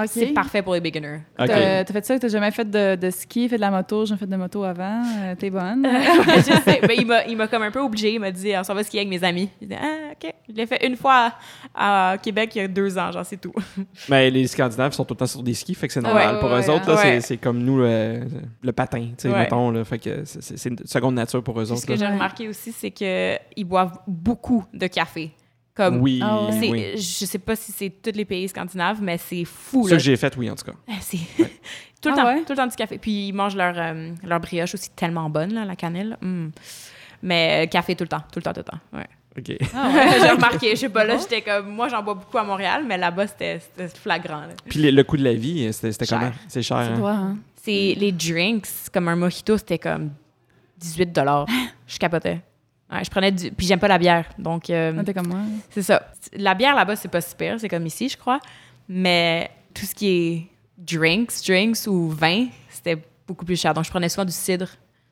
c'est mais parfait pour les beginners. OK. T'as t'as fait ça? T'as jamais fait de, de ski, fait de la moto? J'ai fait de moto avant. euh, T'es bonne? je sais. Ben, il m'a- il m'a comme un peu obligé. Il m'a dit, on s'en va skier avec mes amis. J'ai dit, ah, OK. Je l'ai fait une fois à, à Québec il y a deux ans, genre, c'est tout. Mais les Scandinaves sont tout le temps sur des skis, fait que c'est normal. ouais, pour ouais, eux autres, là, c'est- c'est comme nous, le, le patin, tu sais, Ouais. mettons. Là, fait que c'est- c'est une seconde nature pour eux autres. ce que j'ai remarqué aussi, c'est qu'ils boivent beaucoup de café. Comme, Oui, Ah c'est- oui. Je sais pas si c'est tous les pays scandinaves, mais c'est fou. Ce que j'ai fait, oui, en tout cas. Ah, C'est tout le Ah temps, ouais? tout le temps du café. Puis ils mangent leur, euh, leur brioche aussi tellement bonne, là, la cannelle. Mm. Mais euh, café tout le temps, tout le temps, tout le temps. Ouais. OK. Ah ouais? j'ai remarqué, je sais pas, là, j'étais comme, moi, j'en bois beaucoup à Montréal, mais là-bas, c'était c'était flagrant. là. Puis le, le coût de la vie, c'était c'était comment? C'est cher. Tu hein? hein. C'est les drinks, comme un mojito, c'était comme 18 dollars. Je capotais. Ouais, je prenais du... Puis j'aime pas la bière, donc euh, Ah, T'es comme moi. c'est ça. La bière là-bas, c'est pas super, c'est comme ici, je crois. Mais tout ce qui est drinks, drinks ou vin, c'était beaucoup plus cher. Donc je prenais souvent du cidre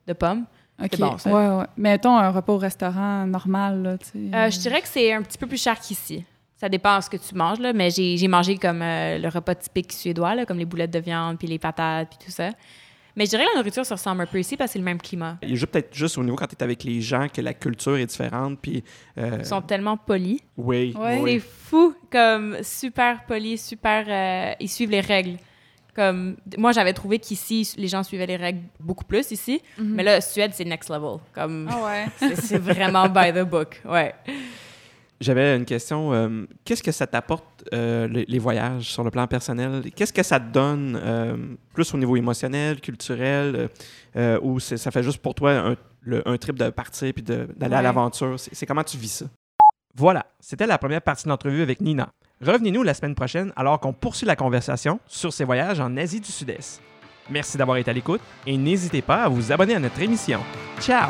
de pomme. OK. Bon, ça. Ouais, ouais. Mettons un repas au restaurant normal, là, tu sais. Euh, je dirais que c'est un petit peu plus cher qu'ici. Ça dépend de ce que tu manges, là, mais j'ai j'ai mangé comme euh, le repas typique suédois, là, comme les boulettes de viande, puis les patates, puis tout ça. Mais je dirais que la nourriture se ressemble un peu ici parce que c'est le même climat. Il y a juste peut-être juste au niveau quand tu es avec les gens que la culture est différente. Puis, euh, Ils sont tellement polis. oui, Ouais. oui. C'est fou, comme super polis, super. euh, ils suivent les règles. Comme moi, j'avais trouvé qu'ici, les gens suivaient les règles beaucoup plus ici, Mhm. mais là, Suède, c'est next level. Comme Ah ouais. c'est c'est vraiment by the book, ouais. J'avais une question. euh, Qu'est-ce que ça t'apporte, euh, les, les voyages, sur le plan personnel? Qu'est-ce que ça te donne, euh, plus au niveau émotionnel, culturel, ou ça fait juste pour toi un, le- un trip de partir puis d'aller à l'aventure? C'est c'est comment tu vis ça? Voilà, c'était la première partie de l'entrevue avec Nina. Revenez-nous la semaine prochaine alors qu'on poursuit la conversation sur ses voyages en Asie du Sud-Est. Merci d'avoir été à l'écoute et n'hésitez pas à vous abonner à notre émission. Ciao!